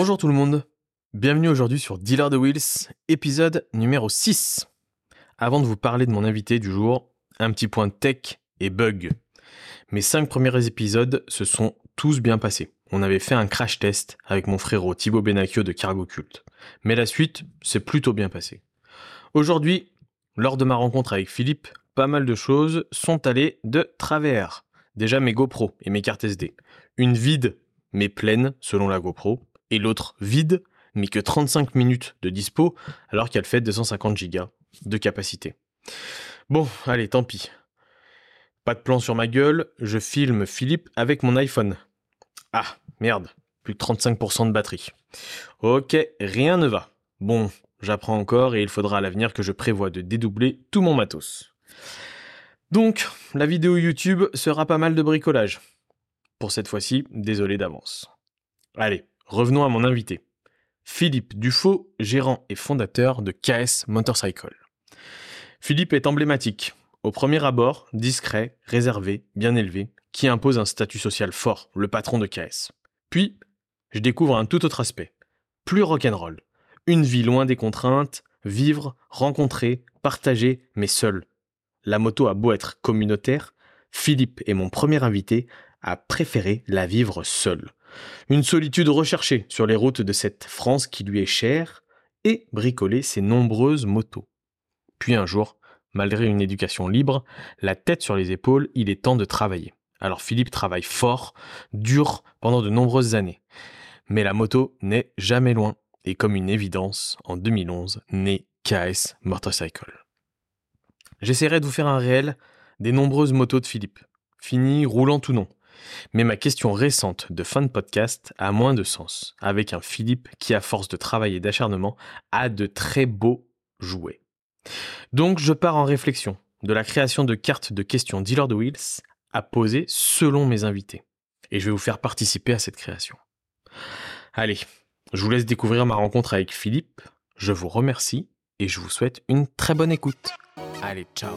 Bonjour tout le monde, bienvenue aujourd'hui sur Dealer de Wheels, épisode numéro 6. Avant de vous parler de mon invité du jour, un petit point tech et bug. Mes cinq premiers épisodes se sont tous bien passés. On avait fait un crash test avec mon frérot Thibaut Benacchio de Cargo Cult. Mais la suite s'est plutôt bien passée. Aujourd'hui, lors de ma rencontre avec Philippe, pas mal de choses sont allées de travers. Déjà mes GoPro et mes cartes SD. Une vide mais pleine selon la GoPro et l'autre vide mais que 35 minutes de dispo alors qu'elle fait 250 Go de capacité. Bon, allez, tant pis. Pas de plan sur ma gueule, je filme Philippe avec mon iPhone. Ah, merde, plus de 35% de batterie. Ok, rien ne va. Bon, j'apprends encore et il faudra à l'avenir que je prévois de dédoubler tout mon matos. Donc, la vidéo YouTube sera pas mal de bricolage. Pour cette fois-ci, désolé d'avance. Allez, revenons à mon invité. Philippe Dufaux, gérant et fondateur de KS Motorcycle. Philippe est emblématique. Au premier abord, discret, réservé, bien élevé, qui impose un statut social fort, le patron de KS. Puis, je découvre un tout autre aspect, plus rock'n'roll. Une vie loin des contraintes, vivre, rencontrer, partager, mais seul. La moto a beau être communautaire, Philippe est mon premier invité à préférer la vivre seul. Une solitude recherchée sur les routes de cette France qui lui est chère, et bricoler ses nombreuses motos. Puis un jour, malgré une éducation libre, la tête sur les épaules, il est temps de travailler. Alors Philippe travaille fort, dur, pendant de nombreuses années. Mais la moto n'est jamais loin. Et comme une évidence, en 2011, naît KS Motorcycle. J'essaierai de vous faire un réel des nombreuses motos de Philippe, finies, roulantes ou non. Mais ma question récente de fin de podcast a moins de sens, avec un Philippe qui, à force de travail et d'acharnement, a de très beaux jouets. Donc je pars en réflexion de la création de cartes de questions Dealer de Wheels à poser selon mes invités. Et je vais vous faire participer à cette création. Allez, je vous laisse découvrir ma rencontre avec Philippe. Je vous remercie et je vous souhaite une très bonne écoute. Allez, ciao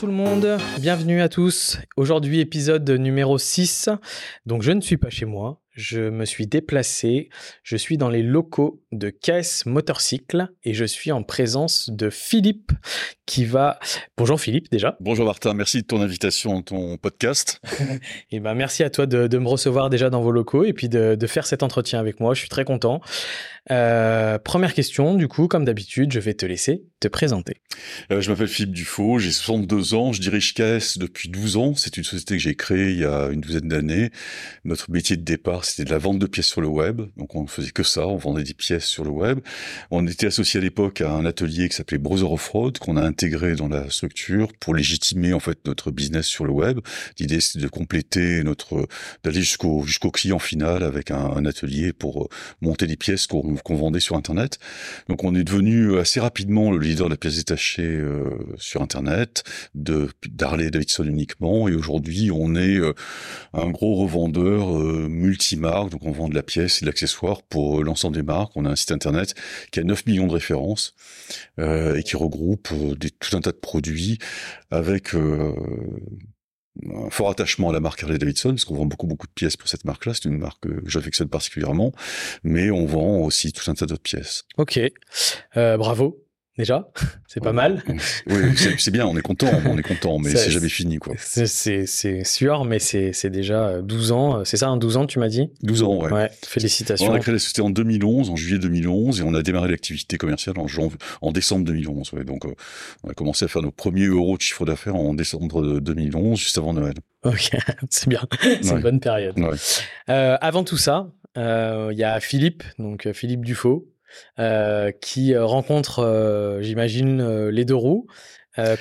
tout le monde, bienvenue à tous. Aujourd'hui épisode numéro 6. Donc je ne suis pas chez moi, je me suis déplacé, je suis dans les locaux de KS Motorcycle et je suis en présence de Philippe qui va... Bonjour Philippe déjà. Bonjour Martin, merci de ton invitation ton podcast. et ben merci à toi de, de, me recevoir déjà dans vos locaux et puis de, de, faire cet entretien avec moi, je suis très content. Euh, première question, du coup, comme d'habitude, je vais te laisser te présenter. Euh, je m'appelle Philippe Dufaux, j'ai 62 ans, je dirige KS depuis 12 ans, c'est une société que j'ai créée il y a une douzaine d'années. Notre métier de départ, c'était de la vente de pièces sur le web, donc on faisait que ça, on vendait des pièces sur le web. On était associé à l'époque à un atelier qui s'appelait Browser of qu'on a intégré dans la structure pour légitimer en fait notre business sur le web. L'idée c'était de compléter notre, d'aller jusqu'au client final avec un, un, atelier pour monter des pièces qu'on qu'on vendait sur Internet. Donc on est devenu assez rapidement le leader de la pièce détachée euh, sur Internet, de d'Harley Davidson uniquement, et aujourd'hui on est euh, un gros revendeur euh, multimarque, donc on vend de la pièce et de l'accessoire pour l'ensemble des marques. On a un site Internet qui a 9 millions de références et qui regroupe des, tout un tas de produits avec un fort attachement à la marque Harley Davidson, parce qu'on vend beaucoup beaucoup de pièces pour cette marque-là. C'est une marque que j'affectionne particulièrement, mais on vend aussi tout un tas d'autres pièces. Ok, euh, bravo. Déjà, c'est pas mal. Oui, c'est bien, on est content, on est content, mais c'est jamais fini, quoi. C'est sûr, mais c'est déjà 12 ans, c'est ça, un 12 ans, tu m'as dit? 12 ans, ouais. ouais. Félicitations. On a créé la société en 2011, en juillet 2011, et on a démarré l'activité commerciale en, en décembre 2011, ouais. Donc, euh, on a commencé à faire nos premiers euros de chiffre d'affaires en décembre 2011, juste avant Noël. Ok, c'est bien, c'est une bonne période. Euh, avant tout ça, il euh, y a Philippe, donc Philippe Dufaux, euh, qui rencontre, euh, j'imagine, euh, les deux roues.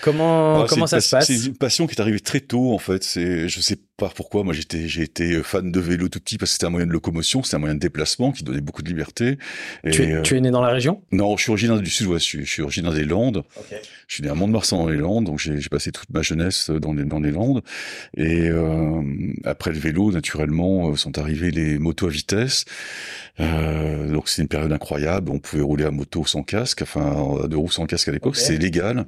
comment Ah, comment ça se passe C'est une passion qui est arrivée très tôt en fait. C'est je sais par pourquoi. Moi, j'étais, j'ai été fan de vélo tout petit parce que c'était un moyen de locomotion, c'était un moyen de déplacement qui donnait beaucoup de liberté. Et tu, es, euh, tu es né dans la région? Non, je suis originaire du Sud-Ouest. Je, suis originaire des Landes. Je suis né à Mont-de-Marsan dans les Landes, donc j'ai passé toute ma jeunesse dans les, dans les Landes. Et euh, après le vélo, naturellement, euh, sont arrivées les motos à vitesse. Euh, donc c'est une période incroyable. On pouvait rouler à moto sans casque, enfin de roues sans casque à l'époque, c'est légal.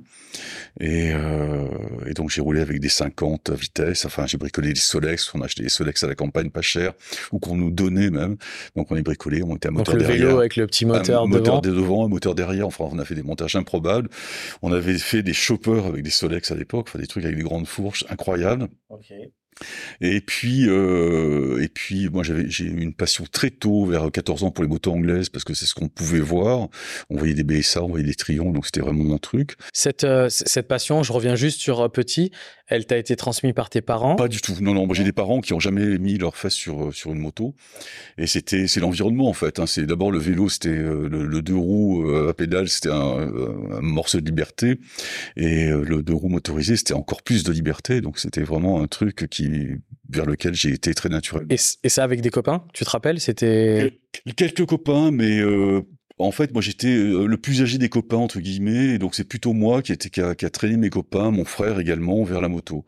Et, euh, et donc j'ai roulé avec des 50 à vitesse. Enfin j'ai bricolé des Solex, on a acheté des Solex à la campagne pas cher, ou qu'on nous donnait même. Donc on est bricolé, on était à moteur donc, le vélo avec le petit moteur, un devant. moteur devant, un moteur derrière. Enfin on a fait des montages improbables. On avait fait des choppers avec des Solex à l'époque, enfin des trucs avec des grandes fourches incroyables. Okay. Et puis, euh, et puis, moi, j'avais, j'ai eu une passion très tôt, vers 14 ans, pour les motos anglaises, parce que c'est ce qu'on pouvait voir. On voyait des BSA, on voyait des Trions, donc c'était vraiment mon truc. Cette, euh, cette passion, je reviens juste sur euh, petit, elle t'a été transmise par tes parents? Pas du tout. Non, non. Moi, j'ai des parents qui ont jamais mis leur face sur euh, sur une moto. Et c'était, c'est l'environnement en fait. Hein. C'est d'abord le vélo, c'était euh, le, deux roues euh, à pédale, c'était un, un, morceau de liberté, et le deux roues motorisé, c'était encore plus de liberté. Donc c'était vraiment un truc qui vers lequel j'ai été très naturel. Et, et, ça avec des copains, tu te rappelles? C'était quelques copains, mais euh, en fait, moi, j'étais euh, le plus âgé des copains entre guillemets, et donc c'est plutôt moi qui, était, qui a, qui, a, traîné mes copains, mon frère également, vers la moto.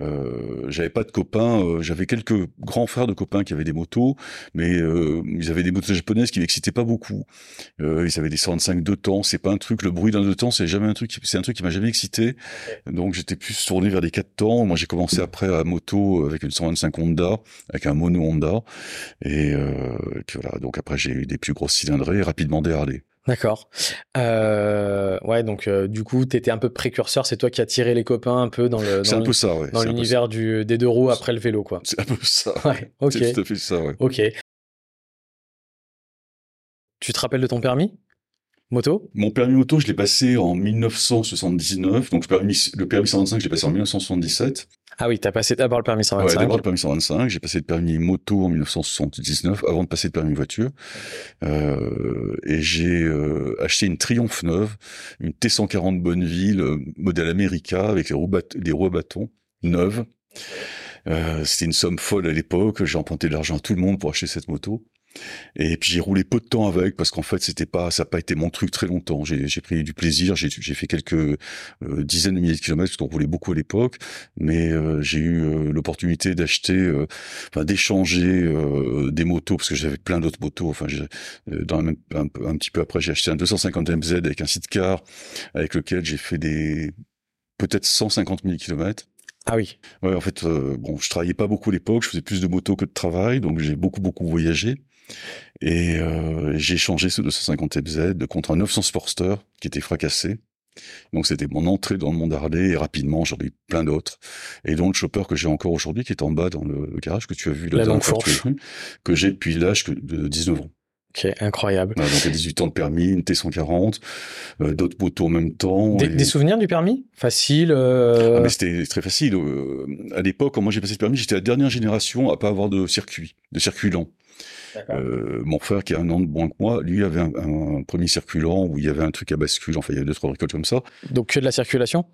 Euh, j'avais pas de copains, euh, j'avais quelques grands frères de copains qui avaient des motos, mais euh, ils avaient des motos japonaises qui m'excitaient pas beaucoup. Ils avaient des 125 deux temps, c'est pas un truc, le bruit d'un deux temps, c'est jamais un truc, c'est un truc qui m'a jamais excité. Donc j'étais plus tourné vers des quatre temps. Moi, j'ai commencé après à moto avec une 125 Honda, avec un mono Honda, et, et puis voilà. Donc après, j'ai eu des plus grosses cylindrées rapidement Harley. D'accord. Euh, ouais, donc euh, du coup, tu étais un peu précurseur. C'est toi qui as tiré les copains un peu dans le dans, un peu ça, ouais. dans l'univers du des deux roues après le vélo, quoi. C'est un peu ça. Ouais. Ok. C'est tout à fait ça, ouais. Ok. Tu te rappelles de ton permis? Moto Mon permis moto, je l'ai passé en 1979. Donc le permis, le permis 125, je l'ai passé en 1977. Ah oui, tu as passé d'abord le permis 125. Ouais, d'abord le permis 125. J'ai passé le permis moto en 1979 avant de passer le permis voiture. Euh, et j'ai euh, acheté une Triumph neuve, une T140 Bonneville, euh, modèle America, avec les roues, des roues à bâton neuves. Euh, C'était une somme folle à l'époque. J'ai emprunté de l'argent à tout le monde pour acheter cette moto. Et puis j'ai roulé peu de temps avec parce qu'en fait c'était pas, ça n'a pas été mon truc très longtemps. J'ai pris du plaisir, j'ai fait quelques euh, dizaines de milliers de kilomètres parce qu'on roulait beaucoup à l'époque, mais euh, j'ai eu euh, l'opportunité d'acheter, euh, enfin d'échanger euh, des motos parce que j'avais plein d'autres motos. Enfin, dans un, un, un, petit peu après j'ai acheté un 250 MZ avec un sidecar avec lequel j'ai fait des peut-être 150 000 kilomètres. Ah oui. Ouais, en fait, euh, bon, je travaillais pas beaucoup à l'époque, je faisais plus de motos que de travail, donc j'ai beaucoup beaucoup voyagé. Et euh, j'ai changé ce 250 MZ contre un 900 Sportster qui était fracassé. Donc c'était mon entrée dans le monde Harley et rapidement j'en ai eu plein d'autres. Et donc le chopper que j'ai encore aujourd'hui qui est en bas dans le, garage que tu as vu là, La que, que j'ai depuis l'âge de 19 ans. Ok, incroyable. donc à 18 ans de permis, une T140, euh, d'autres motos en même temps. Des, et... des souvenirs du permis? Facile euh... ah, mais C'était très facile. Euh, à l'époque, quand moi j'ai passé le permis, j'étais la dernière génération à pas avoir de circuit, de circuit lent. Euh, mon frère, qui a un an de moins que moi, lui avait un, un, premier circulant où il y avait un truc à bascule. Enfin, il y avait deux trois bricoles comme ça. Donc que de la circulation?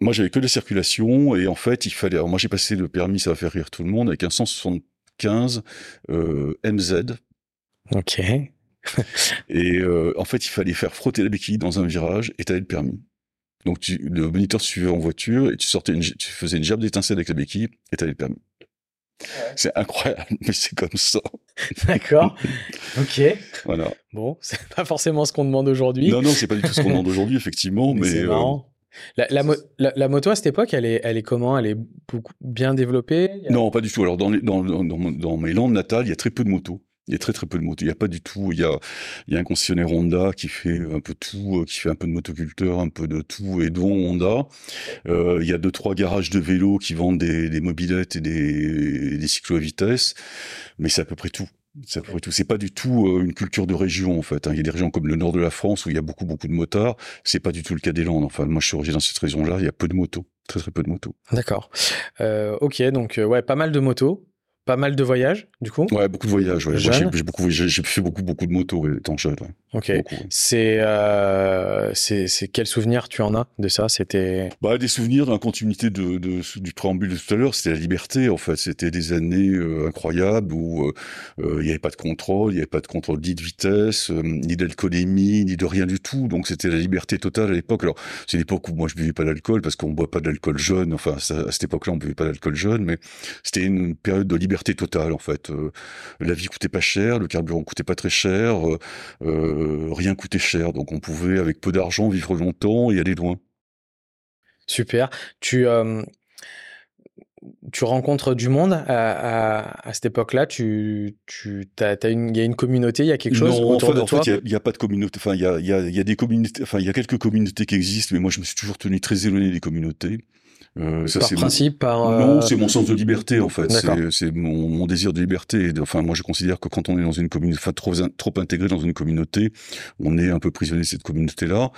Moi, j'avais que de la circulation et en fait, il fallait. Alors, moi, j'ai passé le permis, ça va faire rire tout le monde, avec un 175 euh, MZ. Ok. et euh, en fait, il fallait faire frotter la béquille dans un virage et t'avais le permis. Donc, tu, le moniteur suivait en voiture et tu sortais, une, tu faisais une gerbe d'étincelle avec la béquille et t'avais le permis. C'est incroyable, mais c'est comme ça. D'accord. Ok. Voilà. Bon, c'est pas forcément ce qu'on demande aujourd'hui. Non, non, c'est pas du tout ce qu'on demande aujourd'hui, effectivement, mais. mais c'est marrant. La, la, la, la, moto à cette époque, elle est, elle est comment? Elle est beaucoup bien développée? A... Non, pas du tout. Alors dans, les, dans, dans, dans, mes landes natales, il y a très peu de motos. Il y a très très peu de motos. Il y a pas du tout. Il y a, un concessionnaire Honda qui fait un peu tout, qui fait un peu de motoculteur, un peu de tout, et dont Honda. Euh, il y a deux trois garages de vélos qui vendent des, des mobilettes et des, des cyclos à vitesse, mais c'est à peu près tout. C'est tout. C'est pas du tout euh, une culture de région en fait. Hein. Il y a des régions comme le nord de la France où il y a beaucoup beaucoup de motards. C'est pas du tout le cas des Landes. Enfin, moi je suis originaire dans cette région-là. Il y a peu de motos, très très peu de motos. D'accord. Euh, ok, donc ouais, pas mal de motos Pas mal de voyages, du coup Ouais, beaucoup de voyages. Ouais. J'ai, j'ai, beaucoup, j'ai, fait beaucoup, beaucoup de motos étant jeune. Ouais. Ok. c'est, euh, c'est, c'est quel souvenir tu en as de ça? C'était. Bah, des souvenirs dans la continuité de, de, du préambule de tout à l'heure. C'était la liberté, en fait. C'était des années euh, incroyables où euh, euh, il n'y avait pas de contrôle, il n'y avait pas de contrôle ni de vitesse, ni d'alcoolémie, ni de rien du tout. Donc c'était la liberté totale à l'époque. Alors c'est l'époque où moi je buvais pas d'alcool parce qu'on boit pas d'alcool jeune. Enfin, à cette époque-là, on buvait pas d'alcool jeune, mais c'était une période de liberté totale en fait. Euh, la vie coûtait pas cher, le carburant coûtait pas très cher, euh, euh, rien coûtait cher, donc on pouvait avec peu d'argent vivre longtemps et aller loin. Super. Tu tu rencontres du monde à, cette époque-là? Tu, tu, il y a une communauté, il y a quelque chose autour de en toi? fait, il n'y a, pas de communauté. Enfin, il y a, y a des communautés. Enfin, il y a quelques communautés qui existent, mais moi, je me suis toujours tenu très éloigné des communautés. Euh, ça, par principe, par non, euh, c'est mon sens de liberté en fait. C'est mon, mon, désir de liberté. Enfin, moi, je considère que quand on est dans une communauté, enfin trop trop intégré dans une communauté, on est un peu prisonnier de cette communauté-là.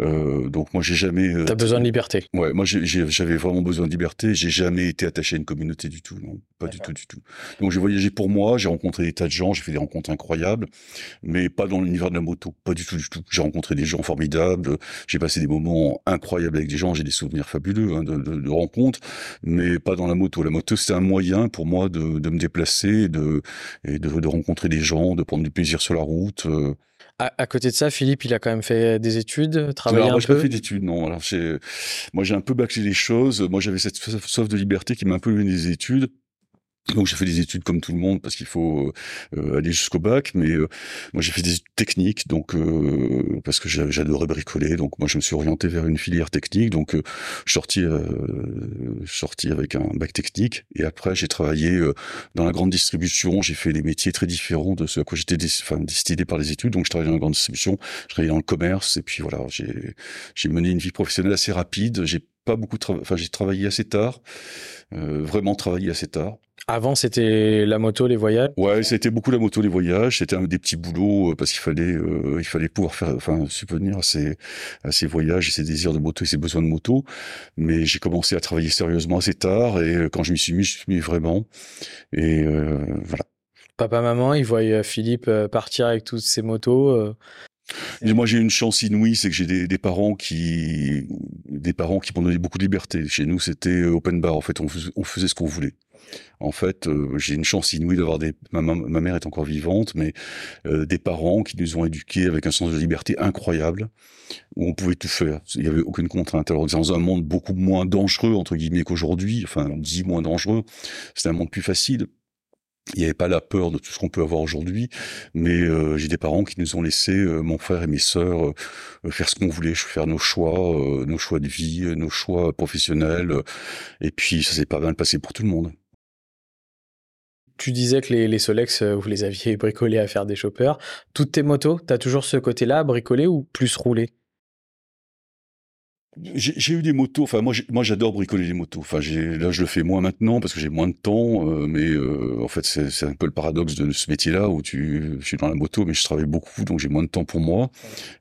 Euh, donc moi, j'ai jamais. Euh, T'as besoin de liberté. Ouais, moi, j'avais vraiment besoin de liberté. J'ai jamais été attaché à une communauté du tout. Non, pas du tout, du tout. Donc j'ai voyagé pour moi. J'ai rencontré des tas de gens. J'ai fait des rencontres incroyables, mais pas dans l'univers de la moto. Pas du tout, du tout. J'ai rencontré des gens formidables. J'ai passé des moments incroyables avec des gens. J'ai des souvenirs fabuleux hein, de, de de, rencontres, mais pas dans la moto. La moto, c'est un moyen pour moi de, me déplacer de, et de, rencontrer des gens, de prendre du plaisir sur la route. Euh. À, côté de ça, Philippe, il a quand même fait des études, travaillé un moi, peu. Pas fait d'études, non. Alors, moi, j'ai un peu bâclé les choses. Moi, j'avais cette soif de liberté qui m'a un peu donné des études. Donc j'ai fait des études comme tout le monde parce qu'il faut euh, aller jusqu'au bac, mais euh, moi j'ai fait des études techniques, donc euh, parce que j'adorais bricoler, donc moi je me suis orienté vers une filière technique, donc je suis sorti, sorti avec un bac technique, et après j'ai travaillé dans la grande distribution, j'ai fait des métiers très différents de ceux à quoi j'étais enfin, destiné par les études, donc je travaillais dans la grande distribution, je travaillais dans le commerce, et puis voilà, j'ai j'ai mené une vie professionnelle assez rapide, pas beaucoup, enfin j'ai travaillé assez tard, vraiment travaillé assez tard. Avant, c'était la moto, les voyages? Ouais, c'était beaucoup la moto, les voyages. C'était un des petits boulots euh, parce qu'il fallait, euh, il fallait pouvoir faire, enfin, subvenir à ces, à ces voyages et ces désirs de moto et ses besoins de moto. Mais j'ai commencé à travailler sérieusement assez tard et euh, quand je m'y suis mis, je suis mis vraiment. Et voilà. Papa, maman, ils voient Philippe partir avec toutes ses motos. Moi, j'ai une chance inouïe, c'est que j'ai des, parents qui, des parents qui m'ont donné beaucoup de liberté. Chez nous, c'était open bar. En fait, on faisait, on ce qu'on voulait. En fait, euh, j'ai une chance inouïe d'avoir des. Ma, mère est encore vivante, mais euh, des parents qui nous ont éduqués avec un sens de liberté incroyable, où on pouvait tout faire. Il n'y avait aucune contrainte. Alors, dans un monde beaucoup moins dangereux entre guillemets qu'aujourd'hui, enfin, dit moins dangereux, c'est un monde plus facile. Il n'y avait pas la peur de tout ce qu'on peut avoir aujourd'hui, mais euh, j'ai des parents qui nous ont laissé, mon frère et mes sœurs, faire ce qu'on voulait, faire nos choix, nos choix de vie, nos choix professionnels, et puis ça s'est pas mal passé pour tout le monde. Tu disais que les, Solex, euh, vous les aviez bricolés à faire des choppers. Toutes tes motos, tu as toujours ce côté-là, bricolé ou plus roulé? J'ai eu des motos. Enfin, moi, moi, j'adore bricoler les motos. Enfin, là, je le fais moins maintenant parce que j'ai moins de temps. Euh, mais euh, en fait, c'est un peu le paradoxe de ce métier-là où tu, je suis dans la moto, mais je travaille beaucoup, donc j'ai moins de temps pour moi.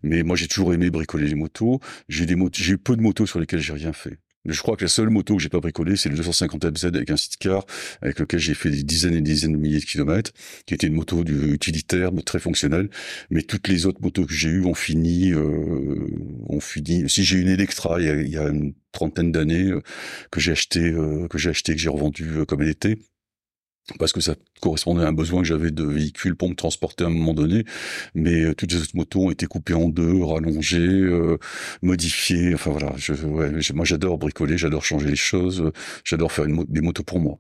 Mais moi, j'ai toujours aimé bricoler les motos. J'ai des motos, j'ai eu peu de motos sur lesquelles j'ai rien fait. Je crois que la seule moto que j'ai pas bricolée, c'est le 250 MZ avec un sidecar, avec lequel j'ai fait des dizaines et des dizaines de milliers de kilomètres, qui était une moto du, utilitaire, très fonctionnelle. Mais toutes les autres motos que j'ai eues ont fini, euh, ont fini. Si j'ai une Electra, il y a, une trentaine d'années, euh, que j'ai acheté, euh, que j'ai acheté, que j'ai revendu euh, comme elle était parce que ça correspondait à un besoin que j'avais de véhicules pour me transporter à un moment donné. Mais euh, toutes les autres motos ont été coupées en deux, rallongées, euh, modifiées. Enfin voilà, je, ouais, moi j'adore bricoler, j'adore changer les choses, j'adore faire une des motos pour moi.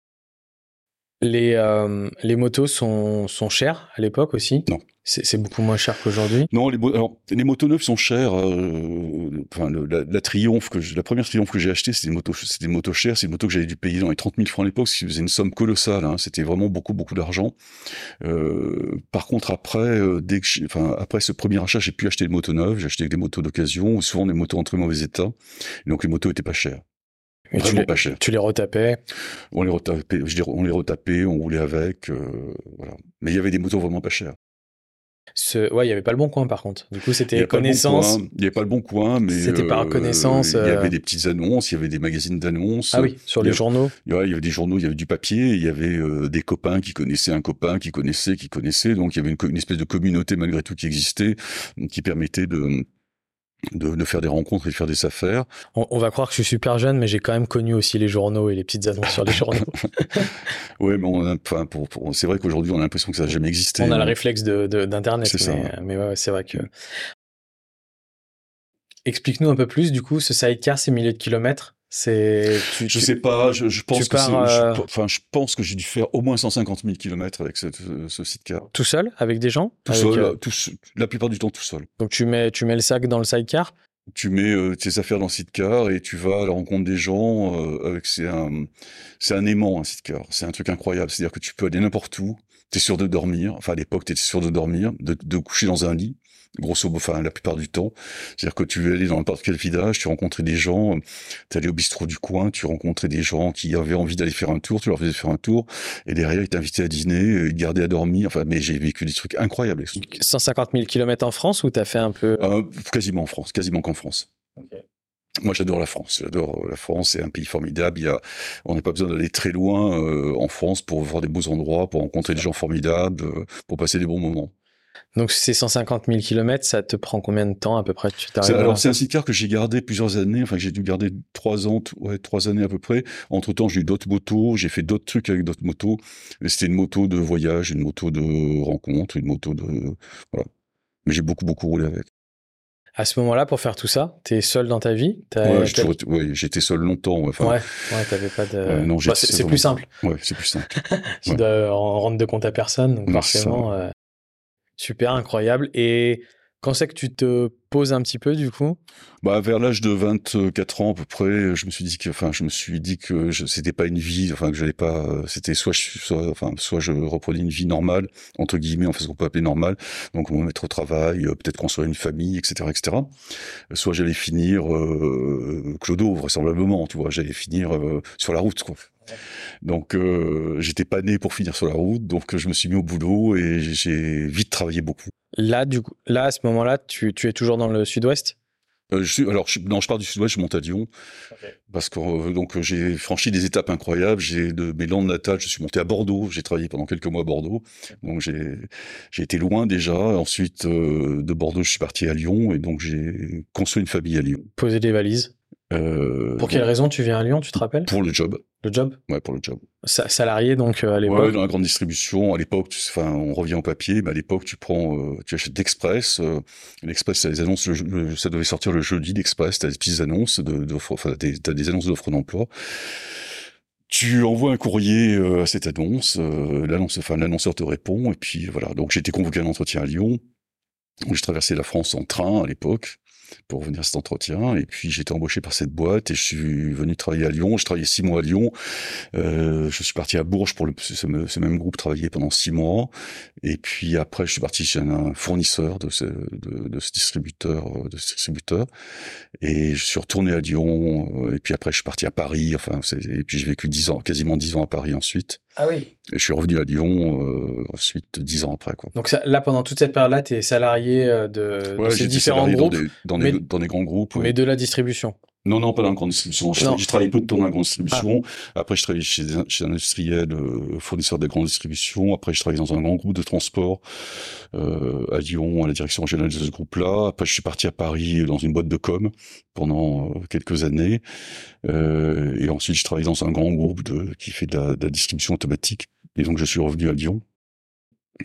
Les, euh, les motos sont, sont chères à l'époque aussi? Non. C'est beaucoup moins cher qu'aujourd'hui? Non, les, alors, les motos neuves sont chères. Euh, enfin, la, la, Triomphe, que la première Triomphe que j'ai achetée, c'était une moto, c'était une moto chère. C'est une moto que j'avais dû payer dans les 30 000 francs à l'époque, ce qui faisait une somme colossale. Hein, c'était vraiment beaucoup, beaucoup d'argent. Euh, par contre, après, euh, dès que enfin, après ce premier achat, j'ai pu acheter des motos neuves. J'ai acheté des motos d'occasion, souvent des motos en très mauvais état. donc les motos étaient pas chères. Mais tu les, pas cher. Tu les retapais? On les retapait, je dirais, on les retapait, on roulait avec, euh, voilà. Mais il y avait des motos vraiment pas chères. Ce... Ouais, il y avait pas le bon coin par contre. Du coup, c'était connaissance. Il n'y avait pas le bon coin, mais c'était par reconnaissance. Il y avait des petites annonces, il y avait des magazines d'annonces. Ah oui, sur les journaux. Ouais, il y avait des journaux, il y avait du papier, il y avait des copains qui connaissaient un copain, qui connaissait, qui connaissait. Donc il y avait une, une espèce de communauté malgré tout qui existait, qui permettait de de, faire des rencontres et de faire des affaires. On, va croire que je suis super jeune, mais j'ai quand même connu aussi les journaux et les petites annonces sur les journaux. oui, mais on enfin, pour, c'est vrai qu'aujourd'hui, on a l'impression que ça n'a jamais existé. On a le réflexe d'Internet, de, mais, mais ouais, c'est vrai que... Explique-nous un peu plus, du coup, ce sidecar, ces milliers de kilomètres, c'est. je sais pas. Je, je pense que euh, enfin, je pense que j'ai dû faire au moins 150 000 kilomètres avec ce, ce sidecar. Tout seul, avec des gens. Tout seul, euh, tout, la plupart du temps tout seul. Donc tu mets, tu mets le sac dans le sidecar? Tu mets euh, tes affaires dans le sidecar et tu vas à la rencontre des gens. avec c'est un, c'est un aimant un sidecar. C'est un truc incroyable. C'est-à-dire que tu peux aller n'importe où. T'es sûr de dormir. Enfin, à l'époque, t'étais sûr de dormir, de, de coucher dans un lit grosso modo, enfin la plupart du temps. C'est-à-dire que tu veux aller dans n'importe quel village, tu rencontrais des gens, tu allais au bistrot du coin, tu rencontrais des gens qui avaient envie d'aller faire un tour, tu leur faisais faire un tour, et derrière ils t'invitaient à dîner, ils te gardaient à dormir. Enfin, mais j'ai vécu des trucs incroyables. 150 000 kilomètres en France ou t'as fait un peu euh, Quasiment en France, quasiment qu'en France. Moi, j'adore la France. J'adore euh, la France. C'est un pays formidable. Il y a, on n'a pas besoin d'aller très loin euh, en France pour voir des beaux endroits, pour rencontrer des gens formidables, pour passer des bons moments. Donc ces 150 000 km, ça te prend combien de temps à peu près? Tu Alors c'est un sidecar que j'ai gardé plusieurs années, enfin j'ai dû garder trois ans, ouais, trois années à peu près. Entre temps j'ai eu d'autres motos, j'ai fait d'autres trucs avec d'autres motos. C'était une moto de voyage, une moto de rencontre, une moto de voilà. Mais j'ai beaucoup beaucoup roulé avec. À ce moment-là, pour faire tout ça, tu es seul dans ta vie? Ouais, j'étais seul longtemps. Ouais, ouais, t'avais pas de. non, bah, c'est plus simple. Ouais, c'est plus simple. tu dois rendre de compte à personne, donc forcément. Euh, Super, incroyable. Et quand c'est que tu te poses un petit peu du coup? Bah vers l'âge de 24 ans à peu près, je me suis dit que, enfin, je me suis dit que c'était pas une vie, enfin que j'allais pas, c'était soit je, soit, enfin, soit je reprenais une vie normale entre guillemets, en ce qu'on peut appeler normale, donc me mettre au travail, euh, peut-être construire une famille, etc., etc. Soit j'allais finir euh, clodo vraisemblablement, tu vois, j'allais finir euh, sur la route, quoi. Donc euh, j'étais pas né pour finir sur la route, donc je me suis mis au boulot et j'ai vite travaillé beaucoup. Là, du coup, là à ce moment-là, tu, tu es toujours dans le sud-ouest? Euh, je suis, alors, je, non, je pars du sud-ouest, je monte à Lyon, parce que euh, donc j'ai franchi des étapes incroyables. J'ai de mes landes natales, je suis monté à Bordeaux. J'ai travaillé pendant quelques mois à Bordeaux, donc j'ai j'ai été loin déjà. Ensuite, euh, de Bordeaux, je suis parti à Lyon, et donc j'ai construit une famille à Lyon. Poser des valises. Euh, pour quelle raison tu viens à Lyon, tu te rappelles? Pour le job. Le job? Ouais, pour le job. salarié donc euh, à l'époque? Ouais, dans la grande distribution. À l'époque, enfin, on revient au papier, mais à l'époque, tu prends, euh, tu achètes d'Express. L'Express, ça les annonces, ça devait sortir le jeudi. L'Express, t'as des petites annonces d'offres, enfin, t'as des annonces d'offres d'emploi. Tu envoies un courrier à cette annonce, l'annonce, enfin, l'annonceur te répond, et puis voilà. Donc, j'ai été convoqué à un entretien à Lyon. J'ai traversé la France en train à l'époque pour venir à cet entretien. Et puis j'ai été embauché par cette boîte et je suis venu travailler à Lyon. Je travaillais six mois à Lyon. Euh, je suis parti à Bourges pour le, ce, même groupe travailler pendant six mois. Et puis après, je suis parti chez un fournisseur de ce, de, ce distributeur, euh, de ce distributeur. Et je suis retourné à Lyon. Euh, et puis après, je suis parti à Paris. Enfin, et puis j'ai vécu dix ans, quasiment dix ans à Paris ensuite. Ah oui. Et je suis revenu à Lyon euh, ensuite dix ans après. Quoi. Donc ça, là, pendant toute cette période-là, tu es salarié euh, de, de ces différents groupes dans des, dans, des, grands groupes. Mais de la distribution non, non, pas dans la grande distribution. Je, travaillé peu de temps dans la grande distribution. Ah. Après, je travaillais chez, chez un industriel euh, fournisseur de grande distribution. Après, je travaillais dans un grand groupe de transport euh, à Lyon, à la direction régionale de ce groupe-là. Après, je suis parti à Paris dans une boîte de com pendant euh, quelques années. Euh, et ensuite, je travaillais dans un grand groupe de, qui fait de la, de la distribution automatique. Et donc, je suis revenu à Lyon.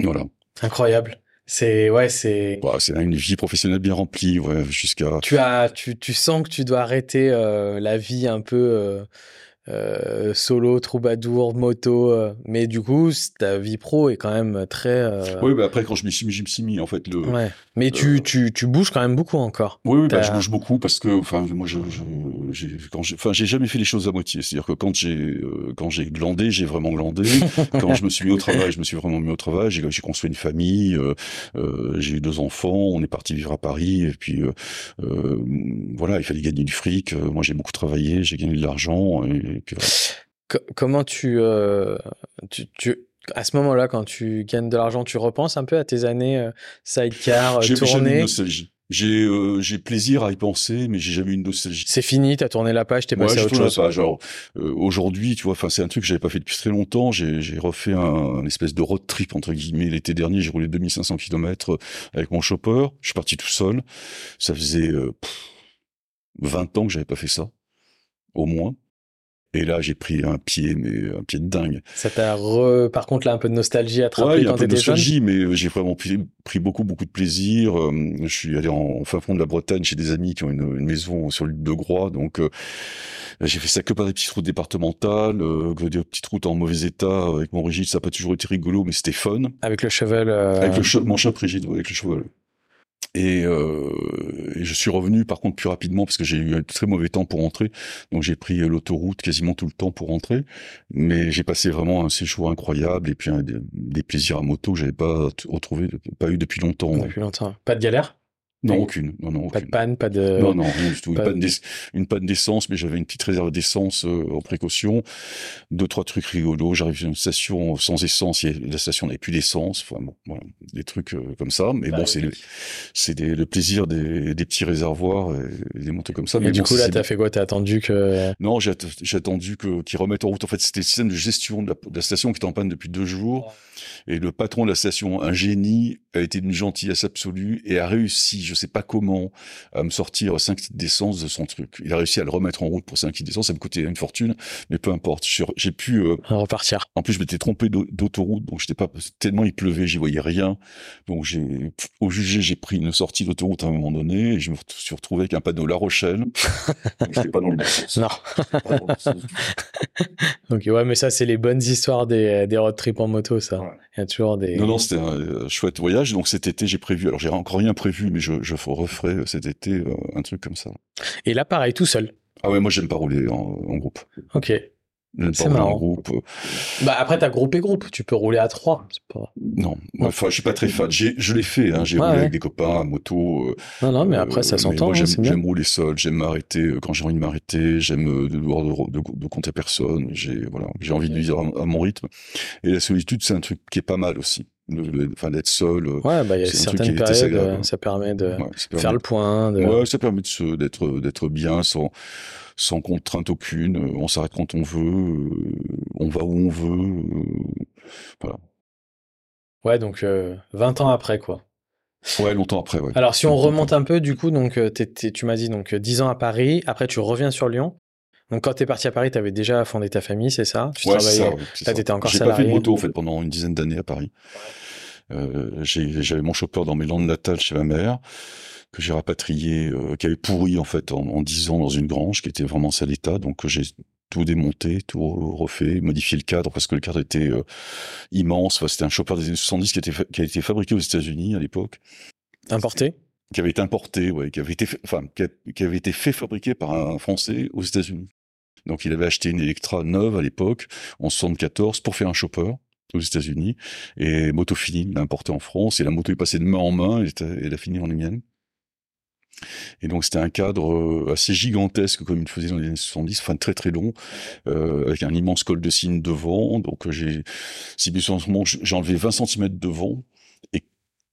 Voilà. Incroyable. C'est ouais, c'est. Bah, c'est une vie professionnelle bien remplie, ouais, jusqu'à. Tu as, tu, tu sens que tu dois arrêter euh, la vie un peu euh, euh, solo, troubadour, moto, euh, mais du coup, ta vie pro est quand même très. Euh, oui, bah après, quand je me suis, je suis mis, en fait, le. Ouais. Mais tu, tu, tu bouges quand même beaucoup encore. Oui, oui, bah, je bouge beaucoup parce que, enfin, moi, je, j'ai, quand enfin, j'ai jamais fait les choses à moitié. C'est-à-dire que quand j'ai, quand j'ai glandé, j'ai vraiment glandé. quand je me suis mis au travail, je me suis vraiment mis au travail. J'ai, j'ai construit une famille, j'ai eu deux enfants, on est parti vivre à Paris, et puis, voilà, il fallait gagner du fric. moi, j'ai beaucoup travaillé, j'ai gagné de l'argent. Et, comment tu, euh, tu, À ce moment-là, quand tu gagnes de l'argent, tu repenses un peu à tes années euh, sidecar, J'ai jamais tournée? nostalgie. J'ai euh, j'ai plaisir à y penser, mais j'ai jamais eu de nostalgie. C'est fini, t'as tourné la page, t'es Ouais, passé à autre euh, aujourd'hui, tu vois, enfin c'est un truc que j'avais pas fait depuis très longtemps. J'ai j'ai refait un, un espèce de road trip entre guillemets l'été dernier. J'ai roulé 2500 km avec mon chopper. Je suis parti tout seul. Ça faisait euh, pff, 20 ans que j'avais pas fait ça, au moins. Et là, j'ai pris un pied, mais un pied de dingue. Ça t'a re... Par contre, là, un peu de nostalgie à te Ouais, quand peu de t'étais jeune? nostalgie, mais euh, j'ai vraiment pris, pris beaucoup, beaucoup de plaisir. Euh, Je suis allé en, en fin fond de la Bretagne chez des amis qui ont une, une maison sur l'île de Groix, donc euh, j'ai fait ça que par des petites routes départementales, euh, que des petites routes en mauvais état avec mon rigide. Ça n'a pas toujours été rigolo, mais c'était fun. Avec le cheval. euh, Avec le che- mon chape rigide, ouais, avec le cheval. Et, euh, et je suis revenu par contre plus rapidement parce que j'ai eu un très mauvais temps pour rentrer. Donc j'ai pris l'autoroute quasiment tout le temps pour rentrer. Mais j'ai passé vraiment un séjour incroyable et puis un- des, des plaisirs à moto que j'avais pas retrouvé, pas eu depuis longtemps. ouais. Depuis longtemps. Pas de galère? Non, Oui. aucune. Non, non, Pas de panne, pas de. Non, non, rien du tout. pas- Une panne d'essence, mais j'avais une petite réserve d'essence euh, en précaution. Deux, trois trucs rigolos. J'arrive sur une station sans essence, la station n'avait plus d'essence. Enfin, bon, voilà, des trucs euh, comme ça. Mais Bah, bon, c'est le, c'est des- le plaisir des, des petits réservoirs et, et des motos comme ça. Mais du bon, coup, là, t'as fait quoi? T'as attendu que. non, j'ai att- j'ai attendu que qu'ils remettent en route. En fait, c'était le système de gestion de la, de la station qui était en panne depuis deux jours. Et le patron de la station, un génie, a été d'une gentillesse absolue et a réussi, je sais pas comment, à me sortir 5 litres d'essence de son truc. Il a réussi à le remettre en route pour 5 litres d'essence. Ça me coûtait une fortune, mais peu importe. J'ai pu, euh, Repartir. en plus, je m'étais trompé d'au- d'autoroute, donc j'étais pas tellement il pleuvait, j'y voyais rien. Donc j'ai, au jugé, j'ai pris une sortie d'autoroute à un moment donné et je me suis retrouvé avec un panneau La Rochelle. donc j'étais pas dans le bon sens. Non. Pas dans le sens Donc, ouais, mais ça, c'est les bonnes histoires des, des road trips en moto, ça. Ouais. Il y a toujours des. Non, non, c'était un euh, chouette voyage. Donc cet été, j'ai prévu. Alors j'ai encore rien prévu, mais je, je referai euh, cet été euh, un truc comme ça. Et là, pareil, tout seul. Ah ouais, moi j'aime pas rouler en, en groupe. Ok. C'est marrant. en groupe. euh, Bah, après, t'as groupe et groupe. Tu peux rouler à trois. C'est pas... non, enfin, je suis pas très fan. J'ai, je l'ai fait. Hein, j'ai Ouais, roulé ouais. avec des copains à moto. euh, Non, non, mais après, ça Euh, s'entend. moi, hein, j'aime, rouler seul, j'aime m'arrêter quand j'ai envie de m'arrêter, j'aime devoir de, de, de compter personne, j'ai voilà, j'ai envie de vivre à, à mon rythme. Et la solitude, c'est un truc qui est pas mal aussi. Enfin, d'être seul. Ouais, bah, il y a certaines périodes, ça permet de ouais, ça permet- faire le point. De... Ouais, ça permet de se, d'être, d'être bien sans, sans contrainte aucune. Euh, On s'arrête quand on veut, euh, on va où on veut. euh, Ouais, donc euh, 20 ans après, quoi. Ouais, longtemps après, ouais. Alors, si on remonte un peu, du coup, donc, tu m'as dit donc euh, 10 ans à Paris, après, tu reviens sur Lyon. Donc, quand t'es parti à Paris, t'avais déjà fondé ta famille, c'est ça? Tu Ouais, ça, ouais, là, ça. t'étais encore J'ai pas fait de salarié. moto en fait pendant une dizaine d'années à Paris. Euh, j'avais mon chopper dans mes landes natales chez ma mère que j'ai rapatrié, euh, qui avait pourri en fait en, en 10 ans dans une grange, qui était vraiment sale état. Donc j'ai tout démonté, tout refait, modifié le cadre parce que le cadre était euh, immense. Enfin, c'était un chopper des années 70 qui, était qui a été fabriqué aux États-Unis à l'époque, Importé? Qui avait été importé, ouais, qui avait été, fait, enfin, qui, a- qui avait été fait fabriquer par un Français aux États-Unis. Donc il avait acheté une Electra neuve à l'époque, en 74, pour faire un chopper aux États-Unis. Et Motofini l'a importé en France. Et la moto est passée de main en main. Et elle a fini en les miennes. Et donc c'était un cadre euh, assez gigantesque comme il faisait dans les années 70, enfin très très long, euh, avec un immense col de cygne devant. Donc euh, j'ai, si bien sûr, en ce moment, j'ai enlevé 20 cm devant et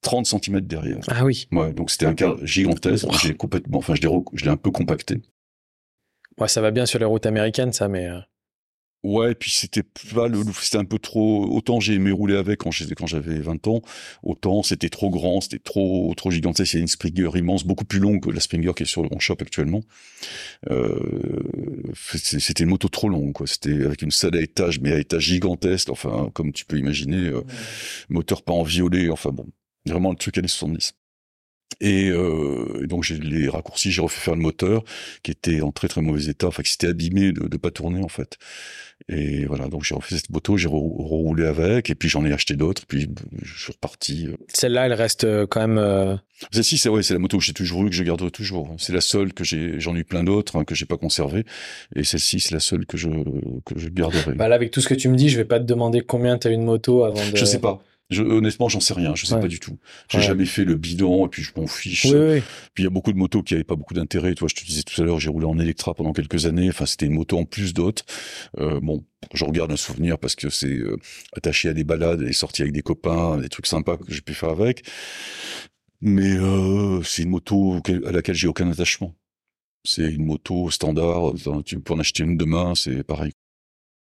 30 cm derrière. Ah oui. Ouais, donc c'était un cadre gigantesque. J'ai complètement, enfin je l'ai, rec- je l'ai un peu compacté. Ouais, ça va bien sur les routes américaines, ça, mais. Ouais, et puis c'était pas le, c'était un peu trop. Autant j'ai aimé rouler avec quand j'étais, quand j'avais 20 ans, autant c'était trop grand, c'était trop, trop gigantesque. Il y a une Springer immense, beaucoup plus longue que la Springer qui est sur le mon shop actuellement. Euh, c'était une moto trop longue, quoi. C'était avec une salle à étage, mais à étage gigantesque. Enfin, comme tu peux imaginer, euh, moteur pas en violet. Enfin bon, vraiment le truc années 70. Et, euh, et donc j'ai les raccourcis, j'ai refait faire le moteur qui était en très très mauvais état, enfin qui s'était abîmé de, de pas tourner en fait. Et voilà, donc j'ai refait cette moto, j'ai re- reroulé avec, et puis j'en ai acheté d'autres, puis je suis reparti. euh. Celle-là, elle reste euh, quand même. euh, Celle-ci, c'est ouais, c'est la moto que j'ai toujours eue, que je garderai toujours. C'est la seule que j'ai, j'en ai eu plein d'autres hein, que j'ai pas conservé, et celle-ci c'est la seule que je que je garderai. Bah là, avec tout ce que tu me dis, je vais pas te demander combien t'as une moto avant de. je sais pas. Je, honnêtement, j'en sais rien, je sais Ouais. pas du tout. J'ai Ouais. jamais fait le bilan, et puis je m'en fiche. Oui, oui. Puis il y a beaucoup de motos qui avaient pas beaucoup d'intérêt. Toi, je te disais tout à l'heure, j'ai roulé en Electra pendant quelques années. Enfin, c'était une moto en plus d'autres. Euh, bon, je regarde un souvenir parce que c'est euh, attaché à des balades, des sorties avec des copains, des trucs sympas que j'ai pu faire avec. Mais euh, c'est une moto à laquelle j'ai aucun attachement. C'est une moto standard. Enfin, tu peux en acheter une demain, c'est pareil.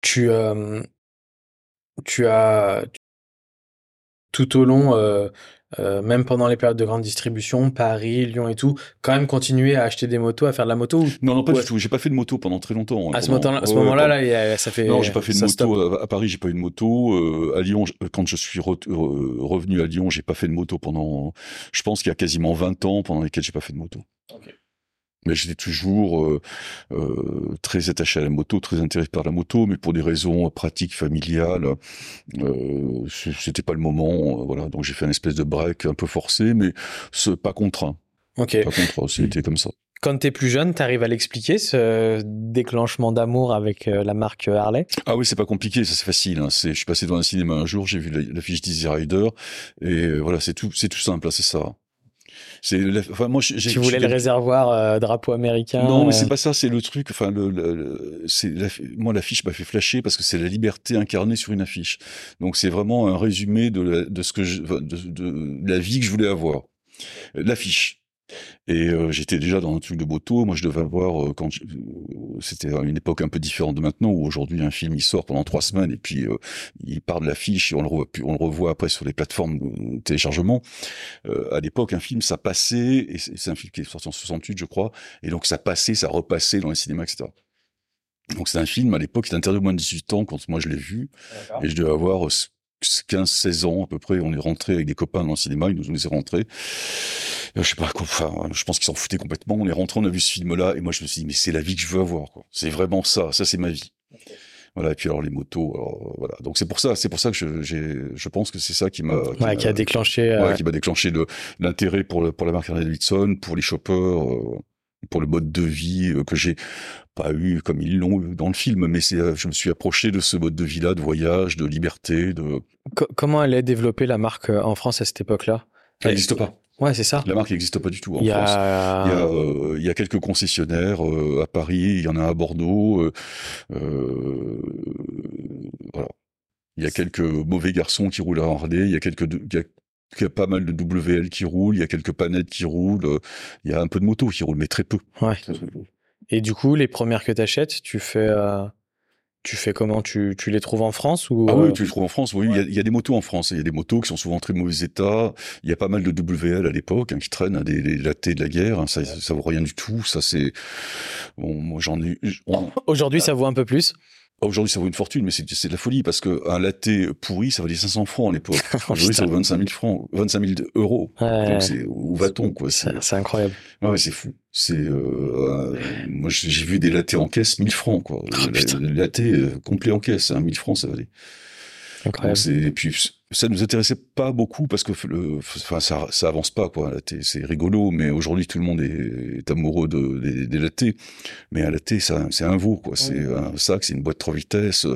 Tu, tu as tout au long, euh, euh, même pendant les périodes de grande distribution, Paris, Lyon et tout, quand même continué à acheter des motos, à faire de la moto ou Non, non, pas Ouais. du tout. J'ai pas fait de moto pendant très longtemps. hein, à ce moment-là, ouais, là, ça fait. Non, j'ai pas fait de moto à, Paris. J'ai pas eu de moto. Euh, à Lyon, quand je suis re- re- revenu à Lyon, j'ai pas fait de moto pendant. Je pense qu'il y a quasiment 20 ans pendant lesquels j'ai pas fait de moto. Mais j'étais toujours euh, euh, très attaché à la moto, très intéressé par la moto, mais pour des raisons pratiques, familiales, euh, c'était pas le moment. euh, voilà, donc j'ai fait une espèce de break un peu forcé, mais c'est pas contraint. Ok. Pas contraint. C'était comme ça. Quand t'es plus jeune, t'arrives à l'expliquer, ce déclenchement d'amour avec euh, la marque Harley? Ah oui, c'est pas compliqué, ça c'est facile. Hein. C'est, je suis passé dans un cinéma un jour, j'ai vu la- l'affiche d'Easy Rider, et euh, voilà, c'est tout, c'est tout simple, hein, c'est ça. Enfin moi, Tu voulais le réservoir euh, drapeau américain Non, mais euh, c'est pas ça, c'est le truc. Enfin, le, le- le- c'est moi l'affiche m'a fait flasher parce que c'est la liberté incarnée sur une affiche. Donc c'est vraiment un résumé de, la- de ce que je, de, de la vie que je voulais avoir. Euh, L'affiche. Et euh, j'étais déjà dans un truc de moto. Moi, je devais avoir euh, quand je- euh, c'était une époque un peu différente de maintenant où aujourd'hui un film il sort pendant trois semaines et puis euh, il part de l'affiche et on le revoit plus- on le revoit après sur les plateformes de téléchargement. À l'époque, un film ça passait et c'est c'est un film qui est sorti en 68, je crois. Et donc ça passait, ça repassait dans les cinémas, etc. Donc c'est un film à l'époque qui était interdit aux moins de 18 ans quand moi je l'ai vu. Et je devais avoir 15-16 ans à peu près. On est rentré avec des copains dans le cinéma, ils nous ont laissé rentrer. Euh, Je sais pas, quoi, enfin, je pense qu'ils s'en foutaient complètement. On est rentré, on a vu ce film-là, et moi je me suis dit, mais c'est la vie que je veux avoir. quoi. C'est vraiment ça, ça c'est ma vie. Voilà, et puis alors les motos, alors, voilà. Donc c'est pour ça, c'est pour ça que je, j'ai, je pense que c'est ça qui m'a, ouais, qui a déclenché. euh, ouais, qui m'a déclenché le- l'intérêt pour, le, pour la marque Harley Davidson, pour les shoppers, euh, pour le mode de vie euh, que j'ai pas eu comme ils l'ont eu dans le film, mais euh, je me suis approché de ce mode de vie-là, de voyage, de liberté, de. comment elle est développée la marque euh, en France à cette époque-là? Elle n'existe pas. Ouais, c'est ça. La marque n'existe pas du tout en Il France. a. Il y, a, euh, il y a quelques concessionnaires euh, à Paris, il y en a à Bordeaux. euh, voilà. Il y a quelques mauvais garçons qui roulent à Harley, il y a quelques il y a, il y a pas mal de WL qui roulent, il y a quelques panettes qui roulent, euh, il y a un peu de motos qui roulent, mais très peu. Ouais. Très, très peu. Et du coup, les premières que t'achètes, tu fais. euh, Tu fais comment? Tu, tu les trouves en France ou Ah euh, oui, tu les trouves en France, oui, il y a- il y, a des motos en France, il y a des motos qui sont souvent en très mauvais état, il y a pas mal de WL à l'époque hein, qui traînent, hein, des, des latés de la guerre, hein, ça, ça vaut rien du tout, ça c'est... Bon, moi j'en ai... on- Aujourd'hui, ça vaut un peu plus. Aujourd'hui, ça vaut une fortune, mais c'est de la folie parce que un latte pourri, ça valait 500 francs à l'époque. Aujourd'hui, ça vaut 25 000 francs, 25 000 euros. Ouais, Donc, c'est où va-t-on quoi? C'est incroyable. ouais, c'est fou. C'est euh, euh, moi, j'ai vu des lattés en caisse 1000 francs quoi. Oh, latte euh, complet en caisse, hein, 1000 francs, ça valait. Donc, incroyable. c'est et puis ça nous intéressait pas beaucoup parce que le, enfin ça, ça avance pas quoi. c'est rigolo, mais aujourd'hui tout le monde est, est amoureux de, des, des lattés. Mais un ça, c'est un veau quoi. C'est un sac, c'est une boîte trois vitesses,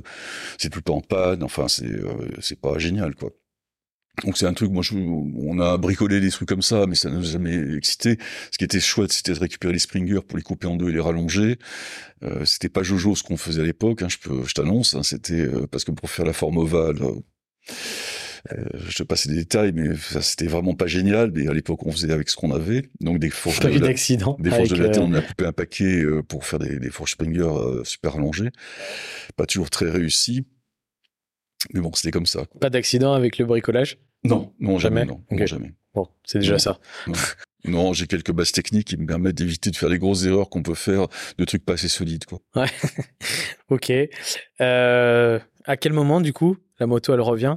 c'est tout le temps en panne. Enfin, c'est euh, c'est pas génial quoi. Donc c'est un truc, moi je, on a bricolé des trucs comme ça, mais ça ne nous a jamais excité. Ce qui était chouette, c'était de récupérer les springers pour les couper en deux et les rallonger. Euh, c'était pas Jojo ce qu'on faisait à l'époque, hein, je peux, je t'annonce. hein, c'était euh, parce que pour faire la forme ovale, euh, euh, je te passe les détails, mais ça c'était vraiment pas génial. Mais à l'époque, on faisait avec ce qu'on avait. Donc des fourches de, la- des fourches de euh, on a coupé un paquet euh, pour faire des, des fourches Springer super allongées. Pas toujours très réussi. Mais bon, c'était comme ça. quoi. Pas d'accident avec le bricolage? Non, non, jamais, Jamais? non, Ok. non, jamais. Bon, c'est déjà Non. ça. Non, j'ai quelques bases techniques qui me permettent d'éviter de faire les grosses erreurs qu'on peut faire de trucs pas assez solides, quoi. Ok. Euh, à quel moment, du coup, la moto, elle revient?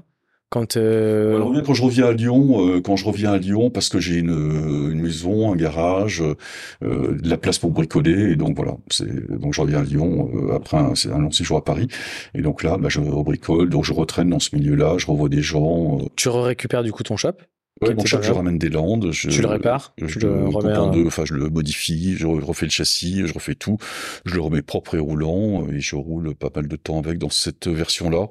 Quand. euh, Alors, bien, quand je reviens à Lyon, euh, quand je reviens à Lyon, parce que j'ai une, euh, une maison, un garage, euh, de la place pour bricoler, et donc voilà. C'est donc je reviens à Lyon euh, après un, c'est un long séjour à Paris, et donc là, bah, je rebricole, donc je retraîne dans ce milieu-là, je revois des gens. Euh, Tu récupères du coup ton shop ouais, mon shop, je ramène des landes, je, Tu le répares je le remets en un- deux, enfin je le modifie, je refais le châssis, je refais tout, je le remets propre et roulant, et je roule pas mal de temps avec dans cette version-là.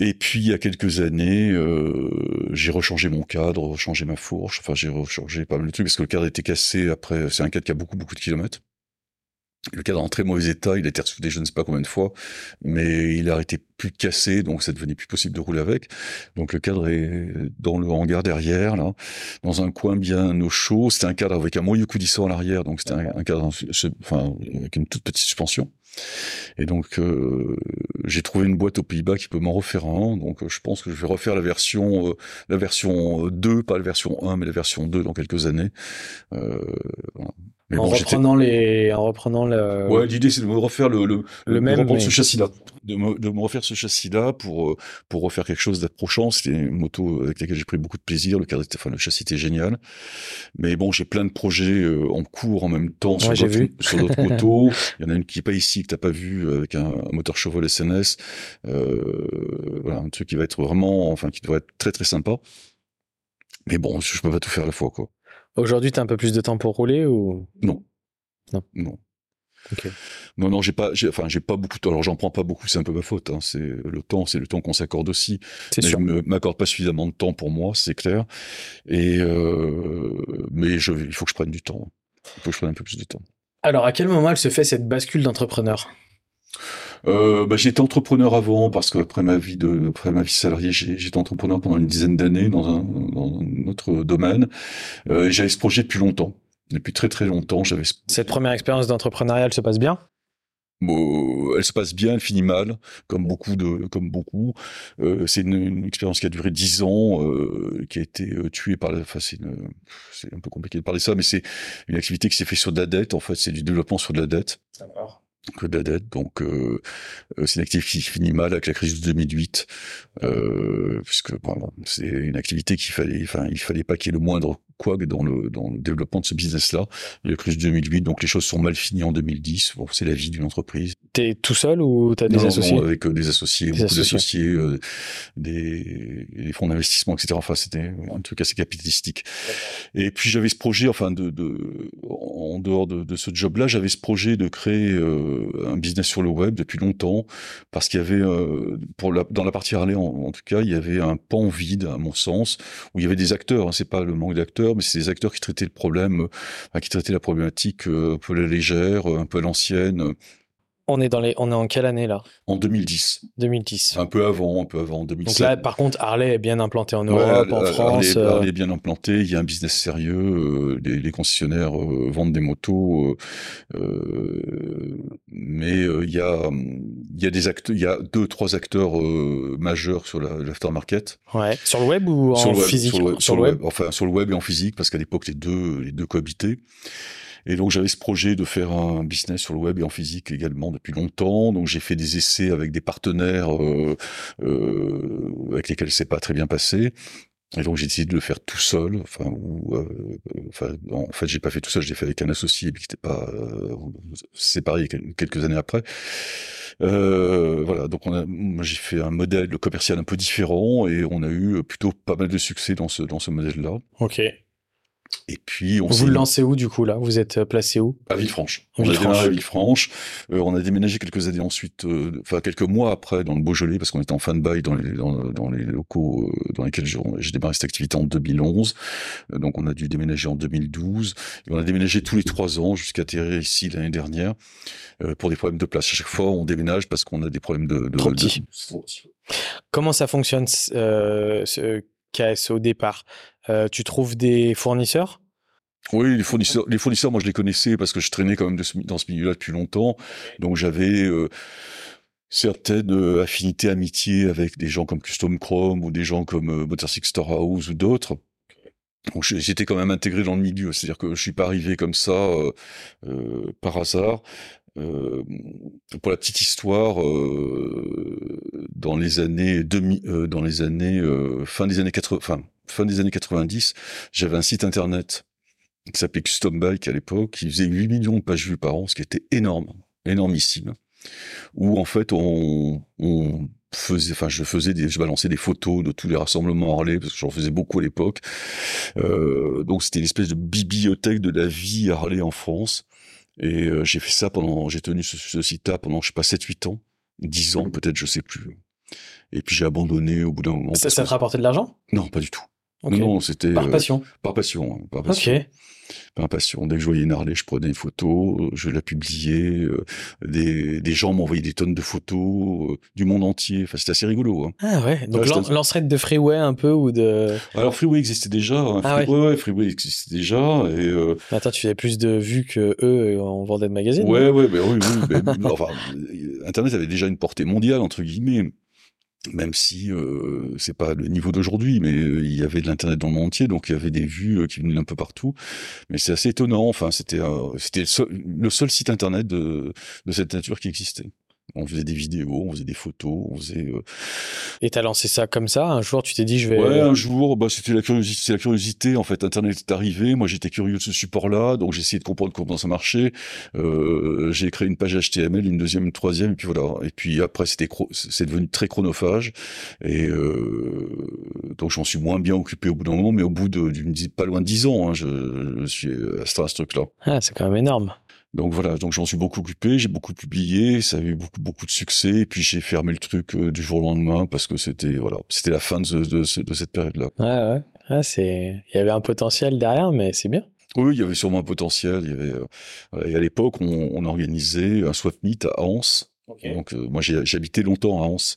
Et puis il y a quelques années, euh, j'ai rechangé mon cadre, rechangé ma fourche, enfin j'ai rechangé pas mal de trucs parce que le cadre était cassé après, c'est un cadre qui a beaucoup beaucoup de kilomètres. Le cadre est en très mauvais état, il a été ressoudé je ne sais pas combien de fois, mais il a arrêté plus de casser, donc ça devenait plus possible de rouler avec. Donc le cadre est dans le hangar derrière, là, dans un coin bien au chaud. C'était un cadre avec un moyeu coulissant à l'arrière, donc c'était un, cadre enfin, avec une toute petite suspension. Et donc euh, j'ai trouvé une boîte aux Pays-Bas qui peut m'en refaire un. Donc je pense que je vais refaire la version euh, la version 2, pas la version 1, mais la version 2 dans quelques années. Euh, voilà en reprenant les, en reprenant le. Ouais, l'idée c'est de me refaire le le, le même, ce châssis-là, de me, de me refaire ce châssis-là pour euh, pour refaire quelque chose d'approchant. C'était une moto avec laquelle j'ai pris beaucoup de plaisir. Le cadre, enfin le châssis était génial. Mais bon, j'ai plein de projets euh, en cours en même temps sur d'autres sur d'autres motos. Il y en a une qui est pas ici que t'as pas vu avec un, moteur Chevrolet SNS. Euh, voilà, un truc qui va être vraiment, enfin qui doit être très très sympa. Mais bon, je peux pas tout faire à la fois quoi. Aujourd'hui, tu as un peu plus de temps pour rouler ou? Non. Non. Non. Non, non, j'ai pas, enfin, j'ai pas beaucoup de temps. Alors, j'en prends pas beaucoup, c'est un peu ma faute. Hein. C'est le temps, c'est le temps qu'on s'accorde aussi. C'est sûr. Je m'accorde pas suffisamment de temps pour moi, c'est clair. Et euh, mais je, il faut que je prenne du temps. Il faut que je prenne un peu plus de temps. Alors, à quel moment elle se fait cette bascule d'entrepreneur? Euh, bah, j'étais entrepreneur avant parce qu'après ma vie de après ma vie salariée, j'étais entrepreneur pendant une dizaine d'années dans un, dans un autre domaine. Euh, j'avais ce projet depuis longtemps, depuis très très longtemps. J'avais cette première expérience d'entrepreneuriat, elle se passe bien? Bon, elle se passe bien, elle finit mal, comme beaucoup de, comme beaucoup. Euh, c'est une, une, expérience qui a duré dix ans, euh, qui a été euh, tuée par la. Enfin, c'est c'est un peu compliqué de parler ça, mais c'est une activité qui s'est fait sur de la dette. En fait, c'est du développement sur de la dette. D'accord que de la dette. Donc, euh, euh, c'est une activité qui finit mal avec la crise de 2008, euh, puisque voilà, c'est une activité qu'il fallait, enfin, il fallait pas qu'il y ait le moindre quoi dans le, dans le développement de ce business-là. La crise de 2008, donc les choses sont mal finies en 2010. Bon, c'est la vie d'une entreprise. T'es tout seul ou t'as des associés non, avec euh, des associés, beaucoup d'associés, euh, des, des, fonds d'investissement, etc. Enfin, c'était un truc assez capitalistique. Et puis j'avais ce projet, enfin, de, de en dehors de, de ce job-là, j'avais ce projet de créer euh, un business sur le web depuis longtemps, parce qu'il y avait, euh, pour la, dans la partie Harley en, en, tout cas, il y avait un pan vide, à mon sens, où il y avait des acteurs. Hein, c'est pas le manque d'acteurs mais c'est des acteurs qui traitaient le problème, euh, qui traitaient la problématique euh, un peu la légère, un peu l'ancienne. On est dans les, on est en quelle année là En 2010. 2010. Un peu avant, un peu avant, 2007. Donc là, par contre, Harley est bien implanté en Europe, en France. Euh. Harley, est bien implanté. Il y a un business sérieux. les, concessionnaires vendent des motos, mais il y a, il y a des acteurs, il y a deux, trois acteurs majeurs sur l'aftermarket. Ouais. Sur le web ou en physique? Sur le, web. Enfin, sur le web et en physique, parce qu'à l'époque les deux, les deux cohabitaient. Et donc j'avais ce projet de faire un business sur le web et en physique également depuis longtemps. Donc j'ai fait des essais avec des partenaires euh, euh, avec lesquels c'est pas très bien passé. Et donc j'ai décidé de le faire tout seul. Enfin, ou, euh, enfin en fait j'ai pas fait tout seul, j'ai fait avec un associé qui n'était pas euh, séparé quelques années après. Euh, voilà, donc on a, j'ai fait un modèle commercial un peu différent et on a eu plutôt pas mal de succès dans ce dans ce modèle-là. Ok. Et puis on vous le lancez où du coup là? Vous êtes euh, placé où? À Villefranche. On a démarré à Villefranche. Euh, on a déménagé quelques années ensuite, euh, enfin quelques mois après dans le Beaujolais parce qu'on était en bail dans les dans, dans les locaux dans lesquels j'ai démarré cette activité en 2011. donc on a dû déménager en 2012. Et on a déménagé tous les trois ans jusqu'à atterrir ici l'année dernière pour des problèmes de place. À chaque fois on déménage parce qu'on a des problèmes de, de, Trop petit. Comment ça fonctionne ce KS au départ? Euh, tu trouves des fournisseurs? Oui, les fournisseurs, les fournisseurs, moi je les connaissais parce que je traînais quand même dans ce milieu-là depuis longtemps, donc j'avais euh, certaines euh, affinités, amitiés avec des gens comme Custom Chrome ou des gens comme euh, Motor Six Storehouse ou d'autres. Donc j'étais quand même intégré dans le milieu, c'est-à-dire que je suis pas arrivé comme ça par hasard. Pour la petite histoire, dans les années dans les années fin des années 80, fin, fin des années 90, j'avais un site internet qui s'appelait Custom Bike à l'époque, qui faisait 8 millions de pages vues par an, ce qui était énorme, énormissime. Où en fait on, on faisait, enfin je faisais des, je balançais des photos de tous les rassemblements Harley parce que j'en faisais beaucoup à l'époque. Euh, donc c'était une espèce de bibliothèque de la vie Harley en France. Et euh, j'ai fait ça pendant, j'ai tenu ce, site-là pendant, je sais pas, 7-8 ans, 10 ans peut-être, je sais plus. Et puis j'ai abandonné au bout d'un moment. Ça, ça que- te rapportait de l'argent? Non, pas du tout. Non, c'était Par euh, passion. par passion. hein, par passion. Par passion. Dès que je voyais une Harley, je prenais une photo, euh, je la publiais. euh, des, des gens m'envoyaient des tonnes de photos euh, du monde entier. Enfin, c'était assez rigolo. Hein. Ah ouais. Donc Ouais, lan- c'était- lancerette de freeway un peu ou de. Alors Freeway existait déjà. hein. Ah Freeway, ouais, Freeway existait déjà. Et euh, Mais Attends, tu faisais plus de vues que eux en vendait de magazines ouais, ouais, ben oui, oui. ben, enfin, Internet avait déjà une portée mondiale entre guillemets. Même si euh, c'est pas le niveau d'aujourd'hui, mais euh, il y avait de l'internet dans le monde entier, donc il y avait des vues euh, qui venaient d'un peu partout. Mais c'est assez étonnant. Enfin, c'était euh, c'était le le seul site internet de de cette nature qui existait. On faisait des vidéos, on faisait des photos, on faisait. euh, Et t'as lancé ça comme ça Un jour, tu t'es dit, je vais. Ouais, un jour, bah, c'était la curiosité, c'est la curiosité. En fait, Internet est arrivé. Moi, j'étais curieux de ce support-là, donc j'ai essayé de comprendre comment ça marchait. Euh, j'ai créé une page HTML, une deuxième, une troisième, et puis voilà. Et puis après, c'était c'est devenu très chronophage, et euh, donc j'en suis moins bien occupé au bout d'un moment, mais au bout de d'une pas loin de dix ans, hein, je, je suis à ce truc-là. Ah, c'est quand même énorme. Donc voilà, donc j'en suis beaucoup occupé, j'ai beaucoup publié, ça a eu beaucoup beaucoup de succès, et puis j'ai fermé le truc euh, du jour au lendemain parce que c'était voilà, c'était la fin de, de, de cette période-là. Ouais, ouais. Ah, c'est. Il y avait un potentiel derrière, mais c'est bien. Oui, il y avait sûrement un potentiel. Il y avait, euh, et à l'époque, on, on organisait un swap meet à Anse. Donc euh, moi, habité longtemps à Anse.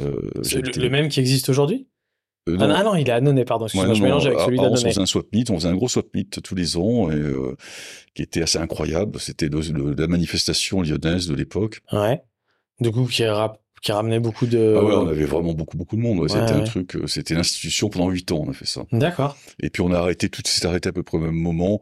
Euh, C'est le même qui existe aujourd'hui? Euh, ah, non, ah non, il est à Annonay, pardon. Excuse-moi, je mélange avec celui à Anse, on faisait un swap meet. On faisait un gros swap meet tous les ans et euh, qui était assez incroyable. C'était la manifestation lyonnaise de l'époque. Ouais. Du coup, qui, ra- qui ramenait beaucoup de. Ah ouais, on avait vraiment beaucoup beaucoup de monde. Ouais, Ouais, c'était un truc. euh, C'était l'institution pendant huit ans. On a fait ça. D'accord. Et puis on a arrêté, tout s'est arrêté à peu près au même moment,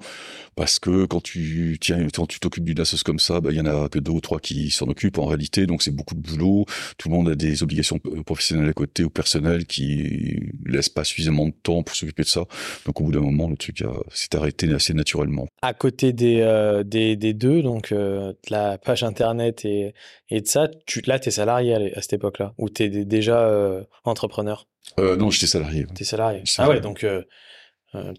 parce que quand tu tiens, quand tu t'occupes d'une assoce comme ça, bah, il y en a que deux ou trois qui s'en occupent en réalité, donc c'est beaucoup de boulot. Tout le monde a des obligations p- professionnelles à côté ou personnelles qui laissent pas suffisamment de temps pour s'occuper de ça. Donc au bout d'un moment, le truc s'est arrêté assez naturellement. À côté des, euh, des, des deux, donc euh, de la page internet et, et de ça, tu, là, tu es salarié à, cette époque-là, ou tu es déjà euh, entrepreneur? Euh, non, j'étais salarié. Tu es salarié. Ah ouais, donc euh,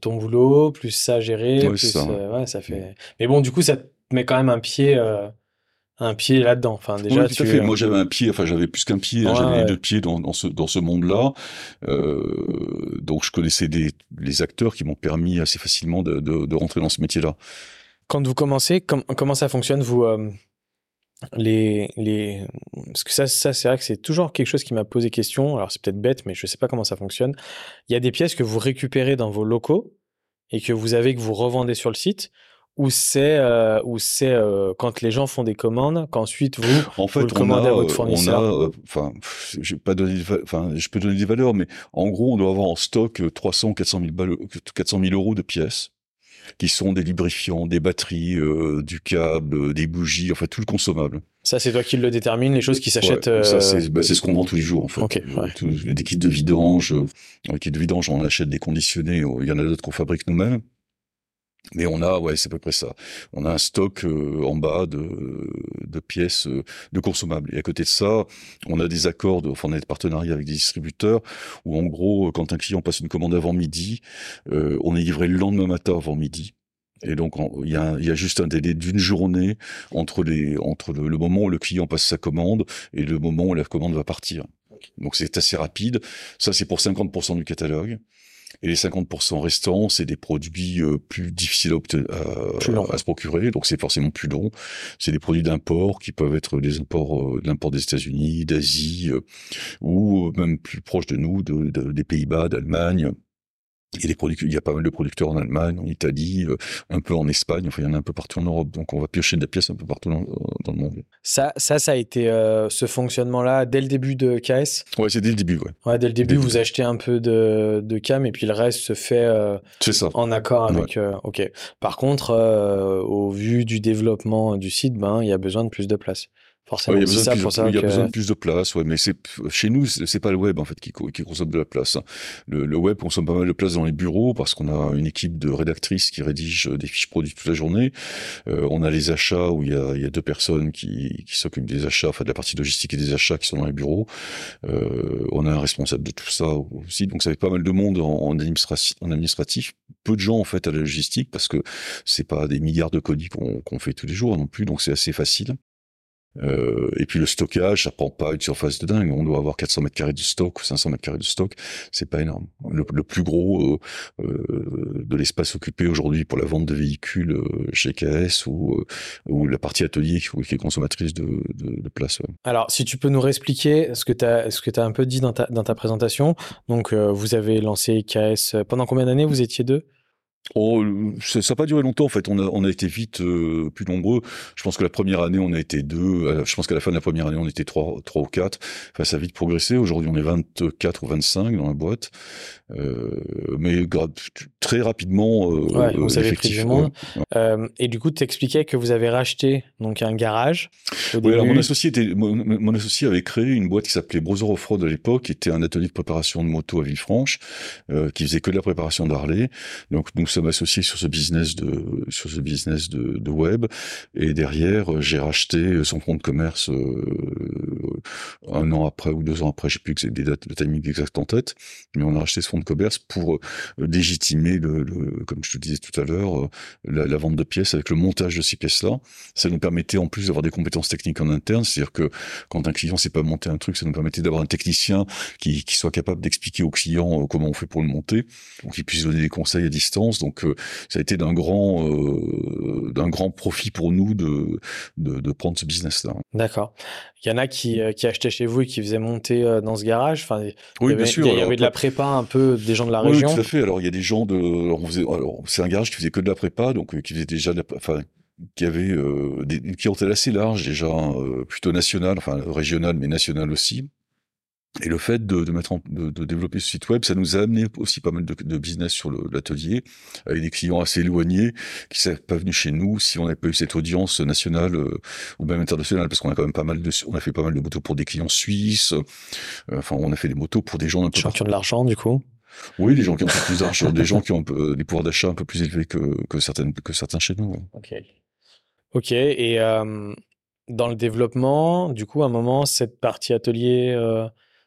ton boulot, plus ça à gérer, Ouais, plus. ça. ouais, ça fait. Mais bon, du coup, ça te met quand même un pied, un pied là-dedans. Enfin, déjà, oui, tout à fait. Moi, j'avais un pied, enfin, j'avais plus qu'un pied, hein, Ouais, j'avais ouais. deux pieds dans, dans ce, dans ce monde-là. Euh, donc, je connaissais des, les acteurs qui m'ont permis assez facilement de, de, de rentrer dans ce métier-là. Quand vous commencez, com- comment ça fonctionne, vous euh, les, les... Parce que ça, ça c'est vrai que c'est toujours quelque chose qui m'a posé question. Alors, c'est peut-être bête, mais je sais pas comment ça fonctionne. Il y a des pièces que vous récupérez dans vos locaux et que vous avez, que vous revendez sur le site, ou c'est euh, c'est euh, quand les gens font des commandes, qu'ensuite vous. En fait, le on a, à votre euh, fournisseur. euh, enfin, je pas enfin, peux donner des valeurs, mais en gros, on doit avoir en stock euh, 300 ou 400 000 balles, 400 000 euros de pièces qui sont des lubrifiants, des batteries, euh, du câble, euh, des bougies, enfin tout le consommable. Ça, c'est toi qui le détermine, les choses qui s'achètent. Ouais, Ça, euh, c'est bah, c'est ce qu'on vend tous les jours, en fait. Ok, Euh, ouais. des kits de vidange. euh, Les kits de vidange, on achète des conditionnés. euh, Il y en a d'autres qu'on fabrique nous-mêmes. Mais on a, ouais, c'est à peu près ça. On a un stock euh, en bas de, de pièces euh, de consommables. Et à côté de ça, on a des accords, de, enfin, on a des partenariats avec des distributeurs où, en gros, euh, quand un client passe une commande avant midi, euh, on est livré le lendemain matin avant midi. Et donc, il y, y a juste un délai d'une journée entre, les, entre le, le moment où le client passe sa commande et le moment où la commande va partir. Donc, c'est assez rapide. Ça, c'est pour 50% du catalogue. Et les 50% restants, c'est des produits euh, plus difficiles à, à se procurer, donc c'est forcément plus long. C'est des produits d'import qui peuvent être des imports, euh, de l'import des États-Unis, d'Asie, euh, ou euh, même plus proche de nous, de, de- des Pays-Bas, d'Allemagne. Il y, a des produc- il y a pas mal de producteurs en Allemagne, en Italie, euh, un peu en Espagne, enfin il y en a un peu partout en Europe, donc on va piocher de la pièce un peu partout dans, dans le monde. Ça, ça, ça a été euh, ce fonctionnement-là dès le début de KS. Ouais, c'est dès le début, ouais. Ouais, dès le début, Dès vous début. achetez un peu de, de cam et puis le reste se fait euh, ça. en accord avec. euh, ok. Par contre, euh, au vu du développement du site, ben il y a besoin de plus de place. Forcément, Ouais, il y a besoin, de, plus, ça il y a que- besoin de plus de place, ouais, mais c'est chez nous, c'est pas le web en fait qui, co- qui consomme de la place. hein. Le, le web consomme pas mal de place dans les bureaux parce qu'on a une équipe de rédactrices qui rédigent des fiches produits toute la journée. Euh, on a les achats où il y a, il y a deux personnes qui, qui s'occupent des achats, enfin de la partie logistique et des achats qui sont dans les bureaux. Euh, on a un responsable de tout ça aussi, donc ça fait pas mal de monde en, en, administratif, en administratif. Peu de gens en fait à la logistique parce que c'est pas des milliards de colis qu'on qu'on fait tous les jours non plus, donc c'est assez facile. Euh, et puis le stockage, ça prend pas une surface de dingue. On doit avoir 400 mètres carrés de stock, 500 mètres carrés de stock. C'est pas énorme. Le, plus gros euh, euh, de l'espace occupé aujourd'hui pour la vente de véhicules chez KS ou, la partie atelier qui est consommatrice de, de, place. Alors, si tu peux nous réexpliquer ce que tu as un peu dit dans ta, dans ta présentation. Donc, vous avez lancé KS pendant combien d'années vous étiez deux? Oh, ça n'a pas duré longtemps en fait. On a, on a été vite euh, plus nombreux. Je pense que la première année on a été deux. Euh, je pense qu'à la fin de la première année on était trois, trois ou quatre. Enfin, ça a vite progressé. Aujourd'hui on est 24 ou 25 dans la boîte. Euh, mais très rapidement euh, ouais, vous avez pris du monde. Et du coup, tu expliquais que vous avez racheté donc un garage. oui, alors mon associé, était, mon, associé avait créé une boîte qui s'appelait Brother Off-Road à l'époque, qui était un atelier de préparation de moto à Villefranche, qui faisait que de la préparation d'Harley. Donc sommes associés sur ce business de sur ce business de, web. Et derrière, j'ai racheté son compte de commerce un an après ou deux ans après, je sais plus que des dates, le timing exact en tête, mais on a racheté ce fonds de commerce pour euh, légitimer, le, comme je te disais tout à l'heure, euh, la, vente de pièces avec le montage de ces pièces-là. Ça nous permettait en plus d'avoir des compétences techniques en interne, c'est-à-dire que quand un client sait pas monter un truc, ça nous permettait d'avoir un technicien qui, qui soit capable d'expliquer au client euh, comment on fait pour le monter, donc qu'il puisse donner des conseils à distance. Donc ça a été d'un grand, euh, d'un grand profit pour nous de, de, de prendre ce business-là. D'accord. Il y en a qui, qui achetaient chez vous et qui faisaient monter dans ce garage. Enfin, oui, bien sûr. Il y avait de la prépa un peu des gens de la région. Oui, tout à fait. Alors il y a des gens de, c'est un garage qui faisait que de la prépa, donc euh, qui faisait déjà, de la... enfin qui avait euh, des, une clientèle assez large déjà, euh, plutôt nationale, enfin régionale mais nationale aussi. Et le fait de, de mettre en, de, de, développer ce site web, ça nous a amené aussi pas mal de, de business sur l'atelier, avec des clients assez éloignés qui ne seraient pas venus chez nous si on n'avait pas eu cette audience nationale euh, ou même internationale, parce qu'on a quand même pas mal de, on a fait pas mal de motos pour des clients suisses. Euh, enfin, on a fait des motos pour des gens un peu. Qui ont de l'argent, du coup? Oui, les gens qui ont un peu plus d'argent, des gens qui ont peu, des pouvoirs d'achat un peu plus élevés que, que certaines, que certains chez nous. Ok. Ok. Et euh, dans le développement, du coup, à un moment, cette partie atelier.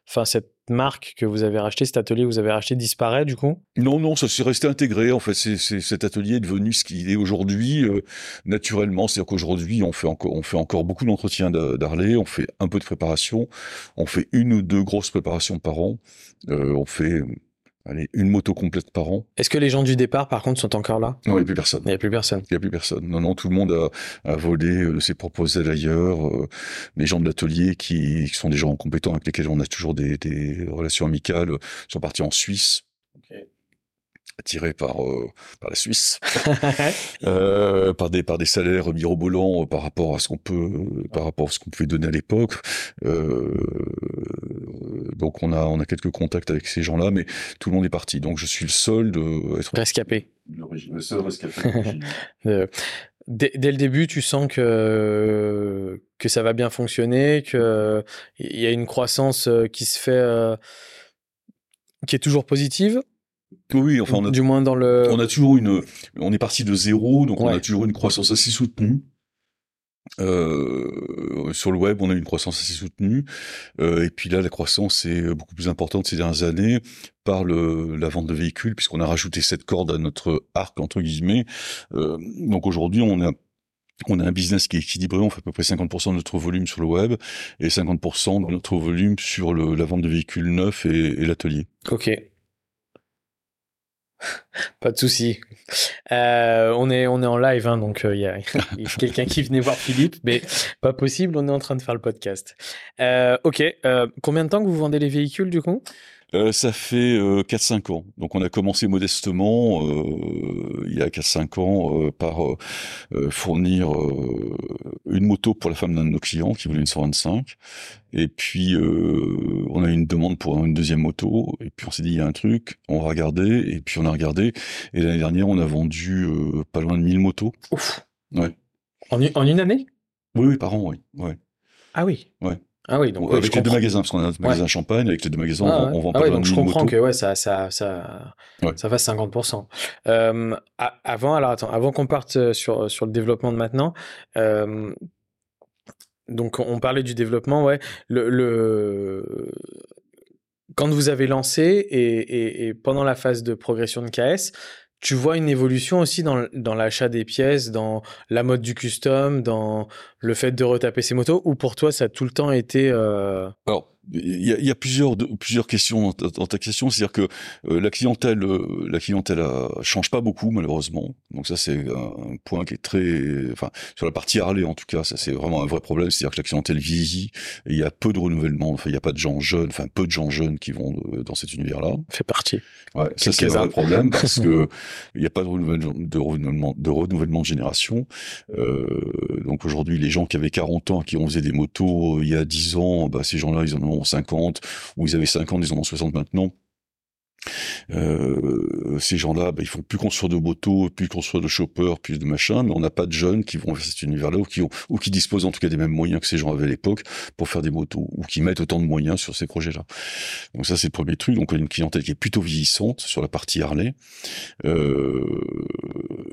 Enfin cette marque que vous avez racheté, cet atelier que vous avez racheté disparaît du coup? Non, non, ça s'est resté intégré. En fait, c'est, cet atelier est devenu ce qu'il est aujourd'hui euh, naturellement. C'est-à-dire qu'aujourd'hui, on fait encore, on fait encore beaucoup d'entretiens d'Harley, on fait un peu de préparation, on fait une ou deux grosses préparations par an, euh, on fait allez, une moto complète par an. Est-ce que les gens du départ, par contre, sont encore là? Non, il n'y a plus personne. Il n'y a plus personne. Il n'y a plus personne. Non, non, tout le monde a, a volé euh, ses propres ailes ailleurs. Euh, les gens de l'atelier qui, qui, sont des gens compétents avec lesquels on a toujours des, des relations amicales sont partis en Suisse. Attirés par euh, par la Suisse, euh, par des par des salaires mirobolants euh, par rapport à ce qu'on peut par rapport à ce qu'on pouvait donner à l'époque. Euh, donc on a on a quelques contacts avec ces gens-là, mais tout le monde est parti. Donc je suis le seul de être rescapé. Le seul rescapé. dès, dès, le début, tu sens que que ça va bien fonctionner, que il y a une croissance qui se fait, qui est toujours positive. Oui, enfin, on a, du moins dans le. On a toujours une, on est parti de zéro, donc on a toujours une croissance assez soutenue. Euh, sur le web, on a une croissance assez soutenue, euh, et puis là, la croissance est beaucoup plus importante ces dernières années par le, la vente de véhicules, puisqu'on a rajouté cette corde à notre arc entre guillemets. Euh, donc aujourd'hui, on a on a un business qui est équilibré, on fait à peu près 50% de notre volume sur le web et 50% de notre volume sur le, la vente de véhicules neufs et, et l'atelier. Ok. Pas de souci. Euh, on est on est en live, hein, donc il euh, y a, quelqu'un qui venait voir Philippe, mais pas possible. On est en train de faire le podcast. Euh, ok. Combien de temps que vous vendez les véhicules du coup? Euh, ça fait euh, 4-5 ans. Donc on a commencé modestement euh, il y a 4-5 ans euh, par euh, fournir une moto pour la femme d'un de nos clients qui voulait une 125. Et puis on a eu une demande pour une deuxième moto. Et puis on s'est dit il y a un truc, on va regarder. Et puis on a regardé. Et l'année dernière on a vendu pas loin de 1000 motos. Ouf. Ouais. En, en une année? Oui, oui, par an, oui. Ouais. Ah oui. Ouais. Ah oui, donc avec les deux magasins, parce qu'on a un magasin ouais. Champagne, avec les deux magasins, ah, on, on, vend ah pas ouais, donc je comprends motos. que ouais, ça, ça, ça, ça fasse 50%. Euh, avant, alors attends, avant qu'on parte sur sur le développement de maintenant, euh, donc on parlait du développement, ouais, le, le quand vous avez lancé et, et, et pendant la phase de progression de KS, tu vois une évolution aussi dans, dans l'achat des pièces, dans la mode du custom, dans le fait de retaper ses motos, ou pour toi ça a tout le temps été... Euh... il y a, y a, plusieurs plusieurs questions dans ta, question, c'est-à-dire que euh, la clientèle euh, la clientèle euh, change pas beaucoup malheureusement. Donc ça c'est un point qui est très enfin sur la partie Harley en tout cas, ça c'est vraiment un vrai problème, c'est-à-dire que la clientèle vieillit et il y a peu de renouvellement, enfin il y a pas de gens jeunes, enfin peu de gens jeunes qui vont dans cet univers-là. Fait partie. Ouais, ça c'est un vrai problème parce que il n'y a pas de renouvellement de renouvellement de renouvellement de génération. donc aujourd'hui les gens qui avaient 40 ans qui ont faisait des motos il y a 10 ans, bah, ces gens-là ils en ont 50, ou ils avaient 50, ils ont 60 maintenant. Euh, ces gens-là, bah, ils font plus construire de motos, plus construire de choppers, plus de machins, mais on n'a pas de jeunes qui vont vers cet univers-là ou qui ou qui disposent en tout cas des mêmes moyens que ces gens avaient à l'époque pour faire des motos ou qui mettent autant de moyens sur ces projets-là. Donc ça, c'est le premier truc. Donc on a une clientèle qui est plutôt vieillissante sur la partie Harley. Euh,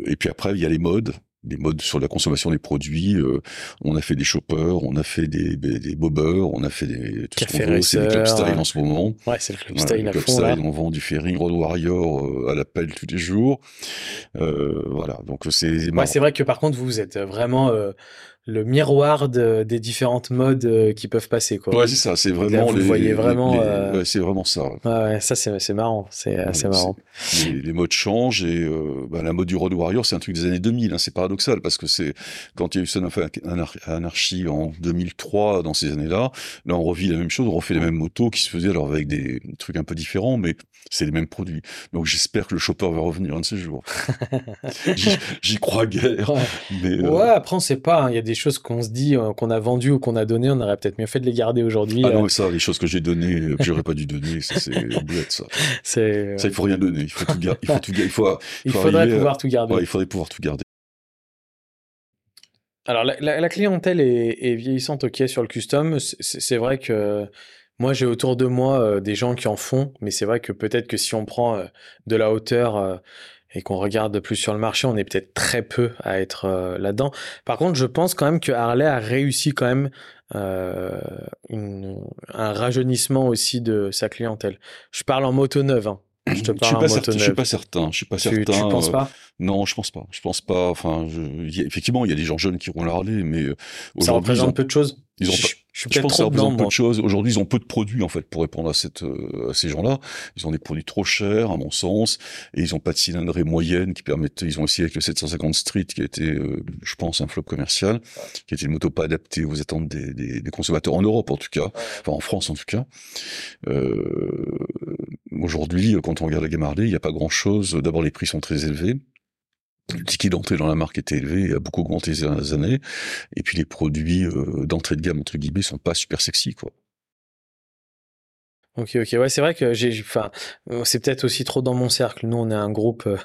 et puis après, il y a les modes des modes sur la consommation des produits. Euh, on a fait des choppers, on a fait des, des, des bobbers, on a fait des tout Café c'est des club style en ce moment. Ouais, c'est le club style à club fond, style, on vend du fairing Road Warrior euh, à l'appel tous les jours. Euh, voilà, donc c'est. Ouais, c'est vrai que par contre vous êtes vraiment euh, le miroir de, des différentes modes euh, qui peuvent passer quoi. Ouais, c'est ça, c'est vraiment vous les, voyez vraiment euh... ouais, c'est vraiment ça. Ouais, ouais ça c'est c'est marrant, c'est assez marrant. Les, les, modes changent et euh, bah, la mode du Road Warrior, c'est un truc des années 2000, hein, c'est paradoxal parce que c'est quand il y a eu Son of Anarchy en 2003 dans ces années-là, là on revit la même chose, on refait les mêmes motos qui se faisaient alors avec des trucs un peu différents mais c'est les mêmes produits. Donc j'espère que le chopper va revenir un de ces jours. J'y crois guère. Ouais, mais, euh... ouais après on sait pas, hein. il y a des choses qu'on se dit, euh, qu'on a vendues ou qu'on a données, on aurait peut-être mieux fait de les garder aujourd'hui. Ah non, ça, les choses que j'ai données, euh, que j'aurais pas dû donner, c'est bête ça. C'est... Ça, il faut rien donner, il faut tout garder. Il, faut tout, il, faut, il, faut faudrait arriver, pouvoir tout garder. Ouais, il faudrait pouvoir tout garder. Alors la, la, la clientèle est, est, vieillissante, ok, sur le custom. C'est vrai que moi, j'ai autour de moi euh, des gens qui en font, mais c'est vrai que peut-être que si on prend euh, de la hauteur euh, et qu'on regarde plus sur le marché, on est peut-être très peu à être là-dedans. Par contre, je pense quand même que Harley a réussi quand même une, un rajeunissement aussi de sa clientèle. Je parle en moto neuve. Hein. Je te parle je suis pas certain, Je suis pas certain. Je suis pas tu, certain. Tu penses pas? Non, je pense pas. Je pense pas. Enfin, je, y a, effectivement, il y a des gens jeunes qui roulent la Harley, mais ça représente ont, peu de choses? Ils ont je, pas, je, je pense représente peu de choses. Aujourd'hui, ils ont peu de produits en fait pour répondre à cette euh, à ces gens-là. Ils ont des produits trop chers, à mon sens, et ils ont pas de cylindrée moyenne qui permettait. Ils ont aussi avec le 750 Street qui a été, euh, je pense, un flop commercial, qui était une moto pas adaptée aux attentes des, des, des, consommateurs en Europe en tout cas, enfin en France en tout cas. Euh, Aujourd'hui, quand on regarde la gamme Harley, il n'y a pas grand-chose. D'abord, les prix sont très élevés. Le ticket d'entrée dans la marque était élevé, a beaucoup augmenté ces dernières années. Et puis les produits euh, d'entrée de gamme entre guillemets sont pas super sexy, quoi. Ok, ok, ouais, c'est vrai que j'ai, enfin, c'est peut-être aussi trop dans mon cercle. Nous, on est un groupe, euh,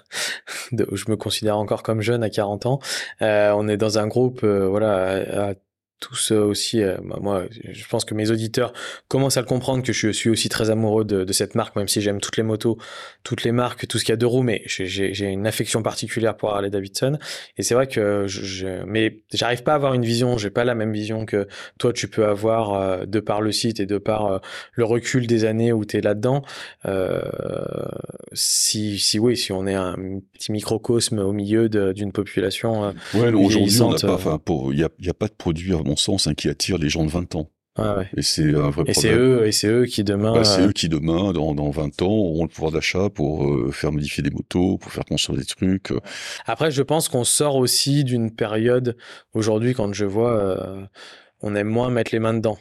je me considère encore comme jeune à 40 ans. Euh, on est dans un groupe, euh, voilà, tous aussi, euh, moi, je pense que mes auditeurs commencent à le comprendre que je suis aussi très amoureux de, de cette marque, même si j'aime toutes les motos, toutes les marques, tout ce qu'il y a de roues, mais j'ai une affection particulière pour Harley Davidson. Et c'est vrai que je, je mais j'arrive pas à avoir une vision, j'ai pas la même vision que toi tu peux avoir euh, de par le site et de par euh, le recul des années où tu es là-dedans. Euh, si, si oui, si on est un petit microcosme au milieu d'une population. Euh, ouais, aujourd'hui il y a, a pas de produit mon sens, hein, qui attire les gens de 20 ans. Ah ouais. Et c'est un vrai et c'est eux, et c'est eux qui demain. Bah, c'est eux qui demain, dans, dans 20 ans, auront le pouvoir d'achat pour euh, faire modifier des motos, pour faire construire des trucs. Après, je pense qu'on sort aussi d'une période aujourd'hui quand je vois, euh, on aime moins mettre les mains dedans.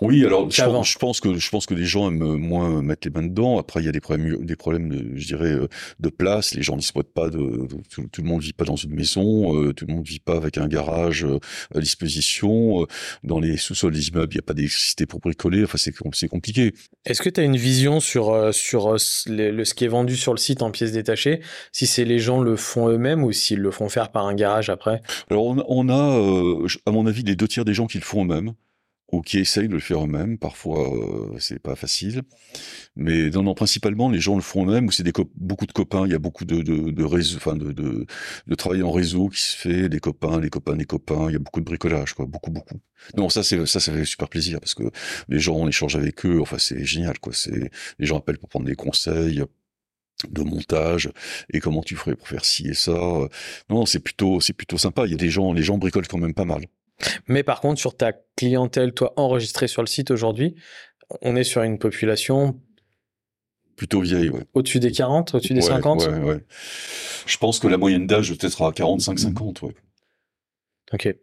Oui, alors je pense, je pense, que je pense que les gens aiment moins mettre les mains dedans. Après, il y a des problèmes, des problèmes, de, je dirais, de place. Les gens ne disposent pas de, tout, tout, le monde vit pas dans une maison, euh, tout le monde vit pas avec un garage euh, à disposition. Euh, dans les sous-sols des immeubles, il n'y a pas d'électricité pour bricoler. Enfin, c'est c'est compliqué. Est-ce que tu as une vision sur euh, sur le, le, ce qui est vendu sur le site en pièces détachées Si c'est les gens le font eux-mêmes ou s'ils le font faire par un garage après? Alors on, on a, à mon avis, les deux tiers des gens qui le font eux-mêmes ou qui essayent de le faire eux-mêmes. Parfois, euh, c'est pas facile. Mais non, non, principalement, les gens le font eux-mêmes, ou c'est des beaucoup de copains. Il y a beaucoup de, de, de réseau, enfin, de, de, de, travail en réseau qui se fait, des copains, des copains, des copains. Il y a beaucoup de bricolage, quoi. Beaucoup, beaucoup. Non, ça, c'est, ça, ça fait super plaisir parce que les gens, on échange avec eux. Enfin, c'est génial, quoi. C'est, les gens appellent pour prendre des conseils. de montage et comment tu ferais pour faire ci et ça? Non, c'est plutôt c'est plutôt sympa. Il y a des gens, les gens bricolent quand même pas mal. Mais par contre, sur ta clientèle, toi enregistrée sur le site aujourd'hui, on est sur une population plutôt vieille, ouais. Au-dessus des 40, au-dessus des 50 ouais, ouais. Je pense que la moyenne d'âge peut-être à 45-50, ouais. Ok.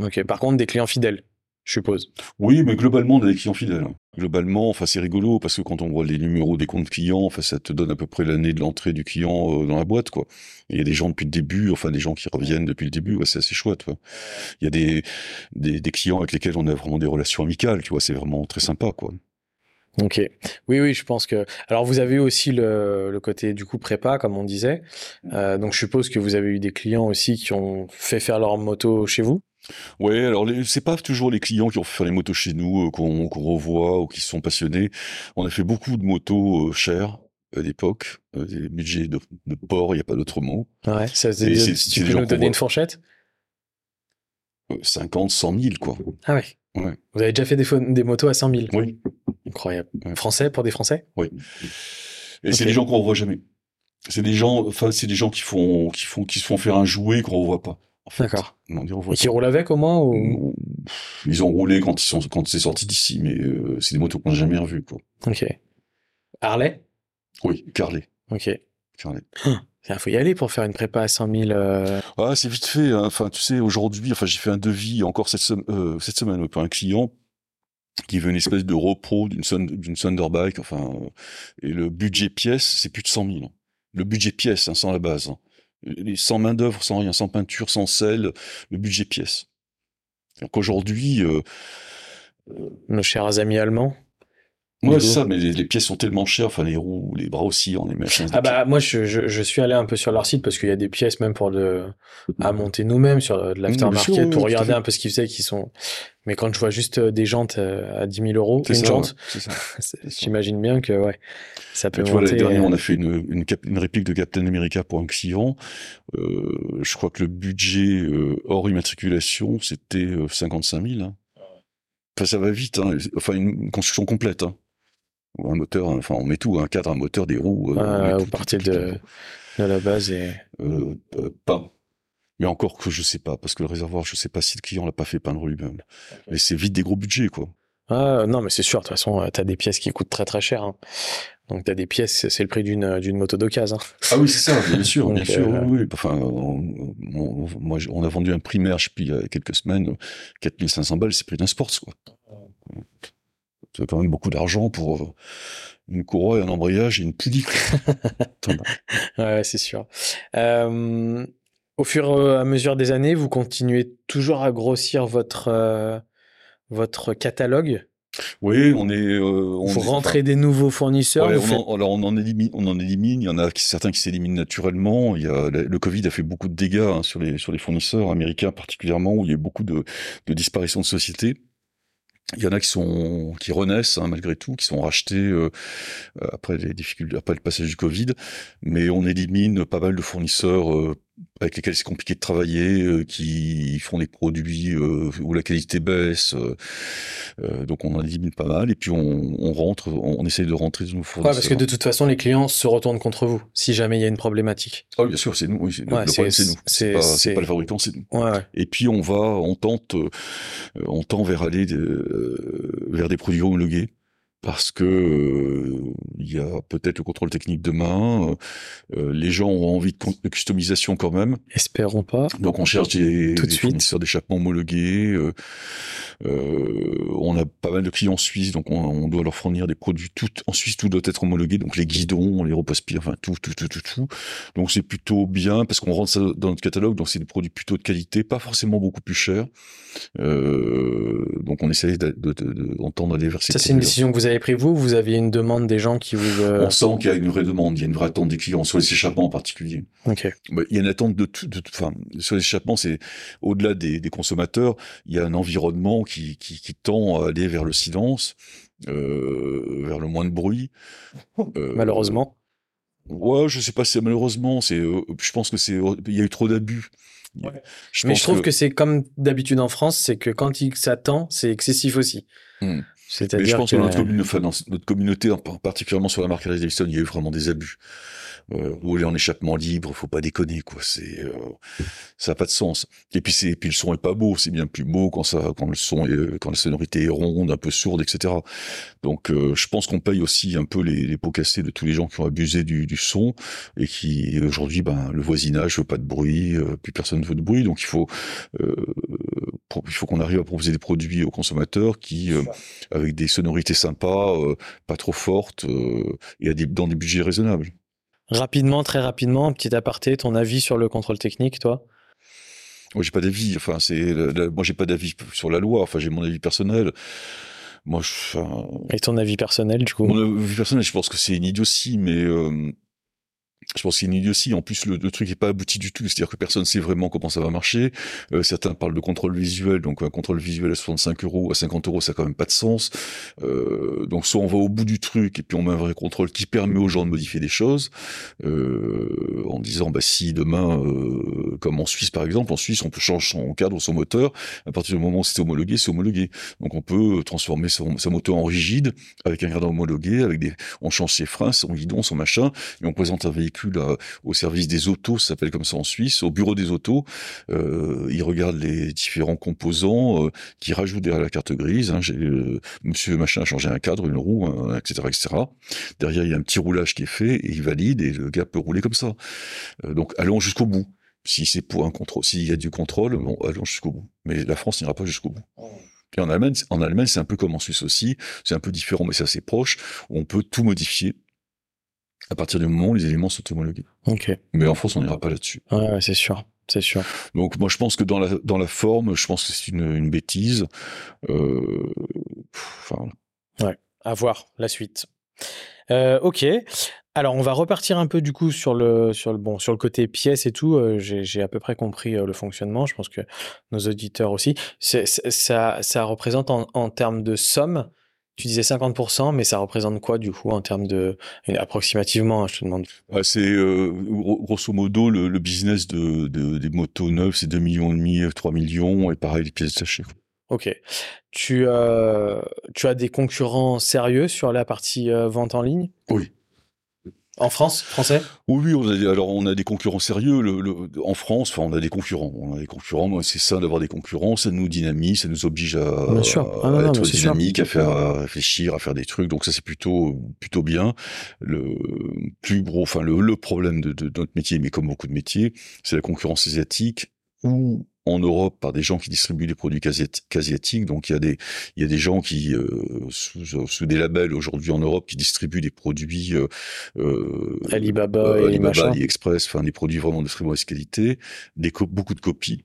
Ok. Par contre, des clients fidèles je suppose. Oui, mais globalement, on a des clients fidèles. Globalement, enfin, c'est rigolo parce que quand on voit les numéros des comptes clients, enfin, ça te donne à peu près l'année de l'entrée du client euh, dans la boîte, quoi. Il y a des gens depuis le début, enfin, des gens qui reviennent depuis le début, c'est assez chouette. Il y a des, des, des clients avec lesquels on a vraiment des relations amicales, tu vois, c'est vraiment très sympa, quoi. Ok. Oui, oui, je pense que. Alors, vous avez eu aussi le, le côté du coup prépa, comme on disait. Euh, donc, je suppose que vous avez eu des clients aussi qui ont fait faire leur moto chez vous? Ouais, alors c'est pas toujours les clients qui ont fait faire les motos chez nous euh, qu'on revoit ou qui sont passionnés. On a fait beaucoup de motos euh, chères à l'époque, euh, des budgets de, de port, il n'y a pas d'autre mot. Ouais, ça, c'est, tu peux nous donner une fourchette? 50, 100 000, quoi. Ah ouais. ouais. Vous avez déjà fait des, des motos à 100 000 Oui. Incroyable. Français pour des Français? Oui. Et c'est des gens qu'on revoit jamais. C'est des gens, enfin, c'est des gens qui font, qui font, qui se font faire un jouet qu'on revoit pas. D'accord. Et qui roulent avec au moins ou... Ils ont roulé quand ils sont quand c'est sorti d'ici, mais euh, c'est des motos qu'on n'a jamais revues quoi. Ok. Harley? Oui, Carley. Ok. Il faut y aller pour faire une prépa à 100 000. Euh... Ah, c'est vite fait. Hein. Enfin, tu sais, aujourd'hui, enfin, j'ai fait un devis encore cette, euh, cette semaine pour un client qui veut une espèce de repro d'une Thunderbike. Enfin, et le budget pièce, c'est plus de 100 000. Le budget pièce, hein, sans la base. Sans main d'œuvre, sans rien, sans peinture, sans sel, le budget pièce. Donc aujourd'hui, euh, nos chers amis allemands. Ouais, c'est ça, mais les, pièces sont tellement chères, enfin les roues, les bras aussi, on les met. Ah bah moi je, je, suis allé un peu sur leur site parce qu'il y a des pièces même pour de à monter nous-mêmes sur de l'aftermarket pour regarder un peu ce qu'ils faisaient, qui sont mais quand je vois juste euh, des jantes euh, à 10 000 euros, une jante, j'imagine bien que ouais, ça peut tu vois, l'année dernière, on a fait une, une, une, réplique de Captain America pour un client. Euh, je crois que le budget euh, hors immatriculation, c'était 55 000. Hein. Enfin, ça va vite. Hein. Enfin, une construction complète. Hein. Un moteur, enfin, on met tout, un cadre, un moteur, des roues. Ah, vous partez de, de la base et... pas mais encore que je sais pas, parce que le réservoir, je sais pas si le client l'a pas fait peindre lui-même. Mais c'est vite des gros budgets, quoi. Ah, non, mais c'est sûr, de toute façon, euh, tu as des pièces qui coûtent très très cher. Hein. Donc, tu as des pièces, c'est le prix d'une, euh, d'une moto d'occasion. Hein. Ah oui, c'est ça, bien sûr, bien sûr. Euh, oui, Enfin, on, moi, on a vendu un primaire, je il y a quelques semaines, 4500 balles, c'est le prix d'un sports, quoi. C'est quand même beaucoup d'argent pour une courroie un embrayage et une pudique. ouais, c'est sûr. Euh, au fur et à mesure des années, vous continuez toujours à grossir votre, euh, votre catalogue? Oui, on est. Euh, on vous rentrez des nouveaux fournisseurs. on alors on en élimine, on en élimine. Il y en a certains qui s'éliminent naturellement. Il y a le Covid a fait beaucoup de dégâts hein, sur les sur les fournisseurs américains particulièrement où il y a eu beaucoup de, de disparitions de sociétés. Il y en a qui sont qui renaissent hein, malgré tout, qui sont rachetés euh, après les difficultés, après le passage du Covid, mais on élimine pas mal de fournisseurs euh, avec lesquels c'est compliqué de travailler, euh, qui font des produits euh, où la qualité baisse. Euh, donc on en élimine pas mal et puis on, on rentre, on, essaye de rentrer dans nos fournisseurs. Ouais, parce que de toute façon les clients se retournent contre vous si jamais il y a une problématique. Ah bien sûr, c'est nous. Oui, c'est, ouais, c'est, c'est nous. C'est pas, c'est pas le fabricant, c'est nous. Ouais, et puis on va, on tente, on tend vers aller vers des produits homologués parce que euh, il y a peut-être le contrôle technique demain. Euh, euh, les gens ont envie de, customisation quand même. Espérons pas. Donc on cherche des, des fournisseurs d'échappement homologués. on a pas mal de clients suisses, donc on, doit leur fournir des produits. Tout en Suisse, tout doit être homologué. Donc les guidons, les repose-pires, enfin tout, tout, tout, tout, tout. Donc c'est plutôt bien parce qu'on rentre ça dans notre catalogue. Donc c'est des produits plutôt de qualité, pas forcément beaucoup plus chers. donc on essaye d'entendre de, de, vers Ça c'est une décision que vous avez pris vous Vous aviez une demande des gens qui vous... On sent qu'il y a une vraie demande, il y a une vraie attente des clients, sur les échappements en particulier. Ok. Il y a une attente de tout, enfin, sur les échappements, c'est au-delà des, des, consommateurs, il y a un environnement qui, qui, qui tend à aller vers le silence, euh, vers le moins de bruit. Euh, Malheureusement. Ouais, je sais pas si c'est malheureusement, c'est, euh, je pense que c'est, il y a eu trop d'abus. Je Mais je trouve que, c'est comme d'habitude en France, c'est que quand il s'attend, c'est excessif aussi. Hmm. Mais je pense que, notre, communauté, notre, communauté, particulièrement sur la marque Harley Davidson, il y a eu vraiment des abus. Euh, rouler en échappement libre, faut pas déconner quoi. C'est euh, ça a pas de sens. Et puis c'est puis le son est pas beau, c'est bien plus beau quand ça quand le son est, quand la sonorité est ronde, un peu sourde, etc. Donc euh, je pense qu'on paye aussi un peu les, les pots cassés de tous les gens qui ont abusé du, du son et qui aujourd'hui ben le voisinage veut pas de bruit, euh, plus personne ne veut de bruit, donc il faut euh, il faut qu'on arrive à proposer des produits aux consommateurs qui avec des sonorités sympas, pas trop fortes et à des, dans des budgets raisonnables. Rapidement, très rapidement, petit aparté, ton avis sur le contrôle technique, toi? Moi, j'ai pas d'avis. Enfin, c'est, moi, j'ai pas d'avis sur la loi. Enfin, j'ai mon avis personnel. Moi, je, Et ton avis personnel, du coup? Mon avis personnel, je pense que c'est une idiotie, mais euh, je pense qu'il y a une idiotie. En plus, le, truc n'est pas abouti du tout. C'est-à-dire que personne ne sait vraiment comment ça va marcher. Euh, certains parlent de contrôle visuel. Donc, un contrôle visuel à 65 euros, à 50 euros, ça n'a quand même pas de sens. Euh, donc, soit on va au bout du truc et puis on met un vrai contrôle qui permet aux gens de modifier des choses. Euh, en disant, bah, si demain, euh, comme en Suisse par exemple, en Suisse, on peut changer son cadre, son moteur. À partir du moment où c'est homologué, c'est homologué. Donc, on peut transformer son, son, moteur en rigide avec un gradient homologué, avec des, on change ses freins, son guidon, son machin, et on présente un véhicule au service des autos, ça s'appelle comme ça en Suisse, au bureau des autos. Euh, il regarde les différents composants, euh, qui rajoutent derrière la carte grise. Hein, euh, monsieur machin a changé un cadre, une roue, etc., etc. Derrière, il y a un petit roulage qui est fait et il valide et le gars peut rouler comme ça. Euh, donc allons jusqu'au bout. Si c'est pour un contrôle, s'il y a du contrôle, bon, allons jusqu'au bout. Mais la France n'ira pas jusqu'au bout. En Allemagne, c'est un peu comme en Suisse aussi. C'est un peu différent, mais c'est assez proche. On peut tout modifier à partir du moment où les éléments sont homologués. Ok. Mais en France, on n'ira pas là-dessus. Ouais, c'est sûr. C'est sûr. Donc moi, je pense que dans la, dans la forme, je pense que c'est une, une bêtise. Euh, enfin, ouais, à voir la suite. Euh, ok. Alors, on va repartir un peu du coup sur le sur le bon sur le côté pièces et tout. Euh, j'ai à peu près compris euh, le fonctionnement. Je pense que nos auditeurs aussi. Ça ça représente en, en termes de somme tu disais 50%, mais ça représente quoi du coup en termes de approximativement hein, Je te demande? c'est euh, grosso modo le, le business de, de, des motos neuves, c'est 2 millions et demi, 3 millions, et pareil les pièces détachées. Ok. Tu, euh, tu as des concurrents sérieux sur la partie euh, vente en ligne? Oui. En France, français? Oui, on a des, alors on a des concurrents sérieux. Le, le, en France, enfin, on a des concurrents. On a des concurrents. C'est ça d'avoir des concurrents. Ça nous dynamise, ça nous oblige à, bien sûr. Ah, non, à être dynamique, à faire à réfléchir, à faire des trucs. Donc ça, c'est plutôt plutôt bien. Le plus gros, enfin le, le problème de, de, de notre métier, mais comme beaucoup de métiers, c'est la concurrence asiatique où en Europe par des gens qui distribuent des produits qu'asiatiques. Donc il y a des il y a des gens qui euh, sous, sous, des labels aujourd'hui en Europe qui distribuent des produits euh, euh Alibaba, euh, Alibaba, AliExpress, enfin des produits vraiment de très mauvaise qualité, des beaucoup de copies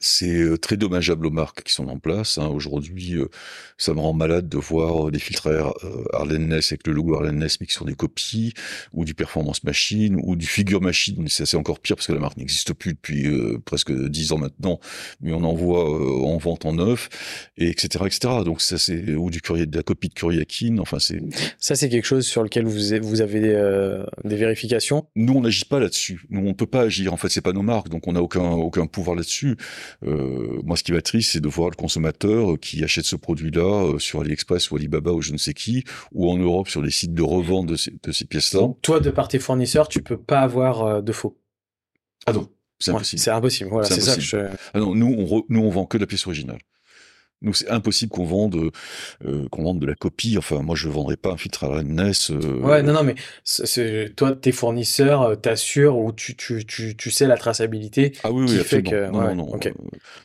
c'est euh, très dommageable aux marques qui sont en place. Hein. Aujourd'hui, euh, ça me rend malade de voir euh, des filtres euh, Arlen Ness avec le logo Arlen Ness, mais qui sont des copies, ou du Performance Machine, ou du Figure Machine. C'est encore pire parce que la marque n'existe plus depuis euh, presque dix ans maintenant, mais on en voit en vente en neuf, et etc., etc. Donc ça, c'est ou du courrier de la copie de Kuryakin. Enfin, c'est ça, c'est quelque chose sur lequel vous vous avez des, des vérifications? Nous, on n'agit pas là-dessus. Nous, on peut pas agir. En fait, c'est pas nos marques, donc on n'a aucun aucun pouvoir là-dessus. Euh, moi, ce qui triste, c'est de voir le consommateur qui achète ce produit-là euh, sur AliExpress ou Alibaba ou je ne sais qui, ou en Europe sur les sites de revente de ces, de ces pièces-là. Toi, de par tes fournisseurs, tu peux pas avoir euh, de faux. Ah non, c'est impossible. Ouais, c'est impossible. Voilà, c'est ça que je... Ah non, nous, on, re, nous, on vend que la pièce originale. Donc c'est impossible qu'on vende euh, qu'on vende de la copie. Enfin, moi je vendrais pas un filtre à la NES. Euh... Ouais, non, non, mais c'est toi tes fournisseurs euh, t'assurent ou tu, tu, tu, tu sais la traçabilité. Ah oui, qui oui, fait que non, ouais, non, okay.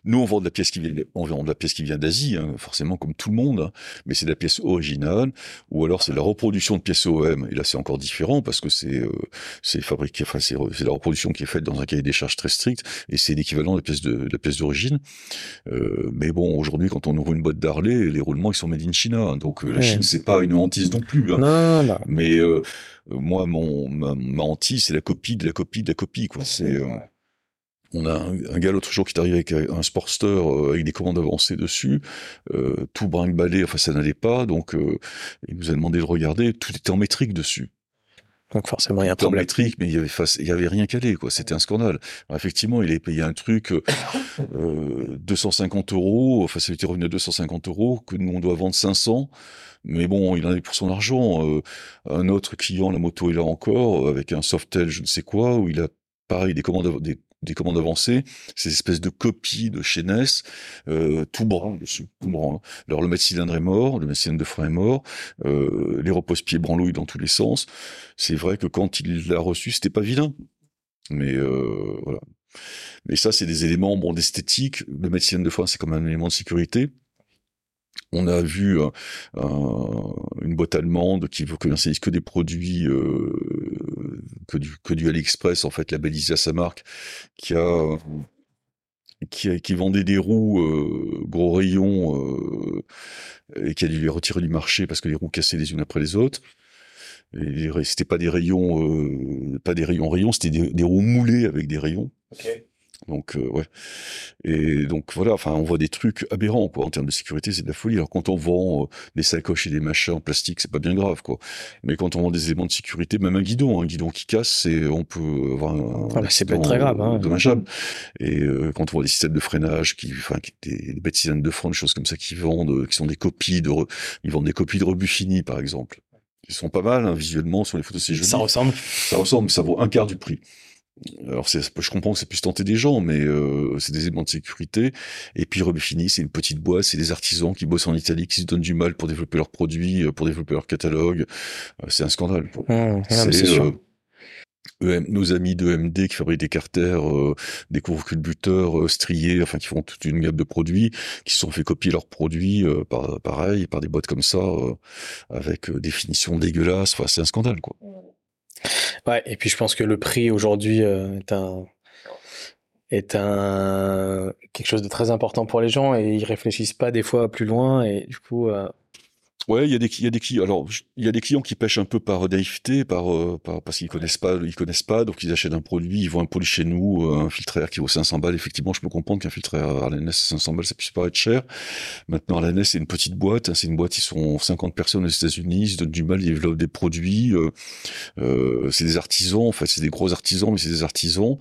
Nous on vend de la pièce qui vient, on vend de la pièce qui vient d'Asie, hein, forcément comme tout le monde. Hein, mais c'est de la pièce originale ou alors c'est la reproduction de pièces OEM. Et là c'est encore différent parce que c'est euh, c'est fabriqué, enfin c'est la reproduction qui est faite dans un cahier des charges très strict et c'est l'équivalent de la pièce de, de la pièce d'origine. Euh, mais bon, aujourd'hui quand on ouvre une boîte d'Harley les roulements ils sont made in China. Donc euh, la ouais. Chine c'est pas une hantise non plus. Hein. Non, non, Mais euh, moi mon ma, ma hantise c'est la copie de la copie de la copie quoi. C'est euh, on a un, un gars l'autre jour qui est arrivé avec un Sportster euh, avec des commandes avancées dessus, euh, tout brinque-ballé, enfin ça n'allait pas, donc euh, il nous a demandé de regarder, tout était en métrique dessus. Donc forcément, il y a un Temps problème. métrique, mais il y avait, face- il y avait rien calé, quoi. C'était un scandale. Alors, effectivement, il avait payé un truc, euh, euh, 250 euros, enfin, ça lui était revenu à 250 euros, que nous, on doit vendre 500. Mais bon, il en avait pour son argent. Euh, un autre client, la moto est là encore, euh, avec un Softail, je ne sais quoi, où il a, pareil, des commandes, des, des commandes avancées, ces espèces de copies de chez euh, tout branle dessus, tout branle. Alors, le maître cylindre est mort, le maître cylindre de frein est mort, euh, les repose-pieds branlouillent dans tous les sens. C'est vrai que quand il l'a reçu, c'était pas vilain. Mais euh, voilà. Mais ça, c'est des éléments d'esthétique. Le médecin de frein, c'est comme un élément de sécurité. On a vu un- une boîte allemande qui veut commercialise que des produits que du que du AliExpress en fait labellisé à sa marque, qui a qui, a- qui vendait des roues euh, gros rayons euh, et qui a dû les retirer du marché parce que les roues cassaient les unes après les autres. Et c'était pas des rayons, euh, pas des rayons rayons, c'était des, des roues moulées avec des rayons. Donc euh, ouais. Et donc voilà, enfin on voit des trucs aberrants quoi en termes de sécurité, c'est de la folie. Alors quand on vend euh, des sacoches et des machins en plastique, c'est pas bien grave quoi. Mais quand on vend des éléments de sécurité, même un guidon, un guidon qui casse, c'est on peut avoir un Ah bah, c'est pas très grave, hein. dommageable. Et euh, quand on voit des systèmes de freinage qui, enfin, qui, des, des bêtes cylindres de frein, des choses comme ça qui vendent, euh, qui sont des copies de, re- ils vendent des copies de rebut finis par exemple. Ils sont pas mal hein, visuellement sur les photos, c'est joli. Ça ressemble. Ça ressemble, ça vaut un quart du prix. Alors c'est, je comprends que ça puisse tenter des gens, mais euh, c'est des éléments de sécurité. Et puis Rebufini, c'est une petite boîte, c'est des artisans qui bossent en Italie, qui se donnent du mal pour développer leurs produits, euh, pour développer leur catalogue. Euh, c'est un scandale. Mmh, ah, c'est euh, EM nos amis de MD qui fabriquent des carters, euh, des couvre-culbuteurs euh, striés, enfin qui font toute une gamme de produits, qui se sont fait copier leurs produits, euh, par, pareil, par des boîtes comme ça, euh, avec euh, des finitions dégueulasses. Enfin, c'est un scandale, quoi. Ouais, et puis je pense que le prix aujourd'hui euh, est un est un quelque chose de très important pour les gens et ils réfléchissent pas des fois plus loin et du coup euh, Ouais, il y a des, il y a des clients. Alors, il y a des clients qui pêchent un peu par naïveté, par, euh, par parce qu'ils connaissent pas, ils connaissent pas, donc ils achètent un produit, ils voient un produit chez nous, euh, un filtre air qui vaut 500 balles. Effectivement, je peux comprendre qu'un filtre à air à la NES 500 balles, ça puisse paraître cher. Maintenant, à la NES, c'est une petite boîte, hein, c'est une boîte, ils sont 50 personnes aux États-Unis, ils donnent du mal, ils développent des produits. euh, euh, c'est des artisans, en fait, c'est des gros artisans, mais c'est des artisans.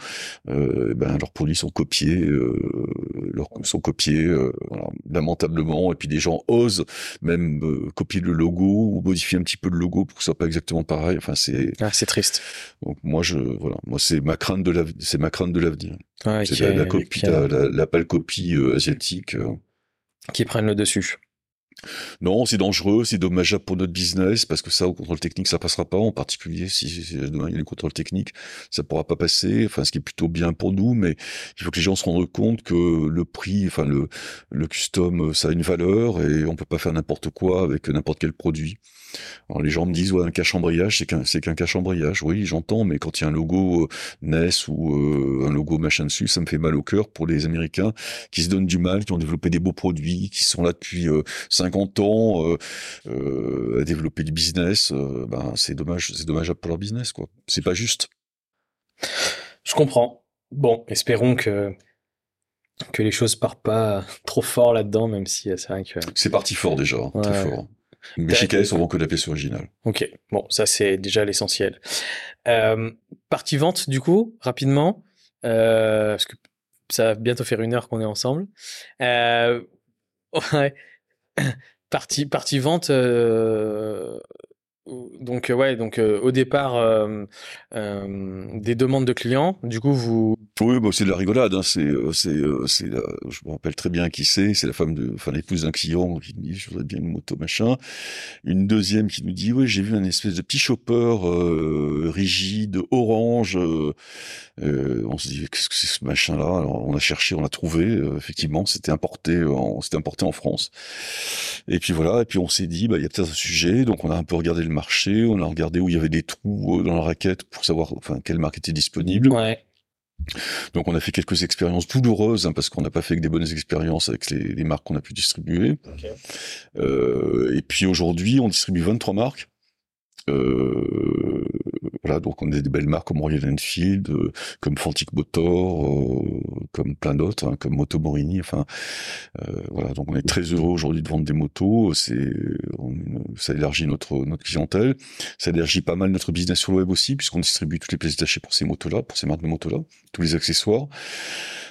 Euh, ben, leurs produits sont copiés, euh, leurs sont copiés, lamentablement. Et puis des gens osent même copier le logo ou modifier un petit peu le logo pour que ce soit pas exactement pareil. Enfin, c'est ah, c'est triste. donc moi je voilà, moi c'est ma crainte de l'avenir, c'est ma crainte de l'avenir. C'est la, copie, la, la, la pâle copie euh, asiatique. euh. qui prennent le dessus. Non, c'est dangereux, c'est dommageable pour notre business parce que ça, au contrôle technique, ça passera pas. En particulier si, demain il y a le contrôle technique, ça pourra pas passer. Enfin, ce qui est plutôt bien pour nous, mais il faut que les gens se rendent compte que le prix, enfin le le custom, ça a une valeur et on peut pas faire n'importe quoi avec n'importe quel produit. Alors les gens me disent ouais un cache embrayage c'est qu'un c'est qu'un cache embrayage. Oui, j'entends, mais quand il y a un logo euh, NES ou euh, un logo machin dessus, ça me fait mal au cœur pour les Américains qui se donnent du mal, qui ont développé des beaux produits, qui sont là depuis euh, 50 ans euh, euh, à développer du business. ben c'est dommage, c'est dommageable pour leur business quoi. C'est pas juste. Je comprends. Bon, espérons que que les choses partent pas trop fort là-dedans, même si c'est vrai que. C'est parti fort déjà, hein, très fort. Mais chez KS, on vend que de la pièce originale. Ok, bon, ça c'est déjà l'essentiel. Euh, partie vente, du coup, rapidement, euh, parce que ça va bientôt faire une heure qu'on est ensemble. Euh, ouais. Partie, partie vente, donc euh, ouais, donc euh, au départ euh, des demandes de clients. Du coup, vous Oui, bon, c'est de la rigolade. Hein. C'est, c'est, je me rappelle très bien qui c'est. C'est la femme de, enfin l'épouse d'un client qui me dit, je voudrais bien une moto machin. Une deuxième qui nous dit, ouais, j'ai vu un espèce de petit chopper rigide, orange. on se dit, qu'est-ce que c'est ce machin-là? Alors, on a cherché, on l'a trouvé. effectivement, c'était importé, en, c'était importé en France. Et puis voilà. Et puis on s'est dit, bah, il y a peut-être un sujet. Donc on a un peu regardé le marché. On a regardé où il y avait des trous euh, dans la raquette pour savoir, enfin, quelle marque était disponible. ouais, Donc on a fait quelques expériences douloureuses hein, parce qu'on n'a pas fait que des bonnes expériences avec les, les marques qu'on a pu distribuer. Euh, et puis aujourd'hui, on distribue 23 marques. Euh, voilà, donc on a des belles marques comme Royal Enfield, euh, comme Fantic Motor, euh, comme plein d'autres, hein, comme Moto Morini. Enfin, euh, voilà, donc on est très heureux aujourd'hui de vendre des motos. C'est, ça élargit notre notre clientèle, ça élargit pas mal notre business sur le web aussi, puisqu'on distribue toutes les pièces détachées pour ces motos-là, pour ces marques de motos-là, tous les accessoires.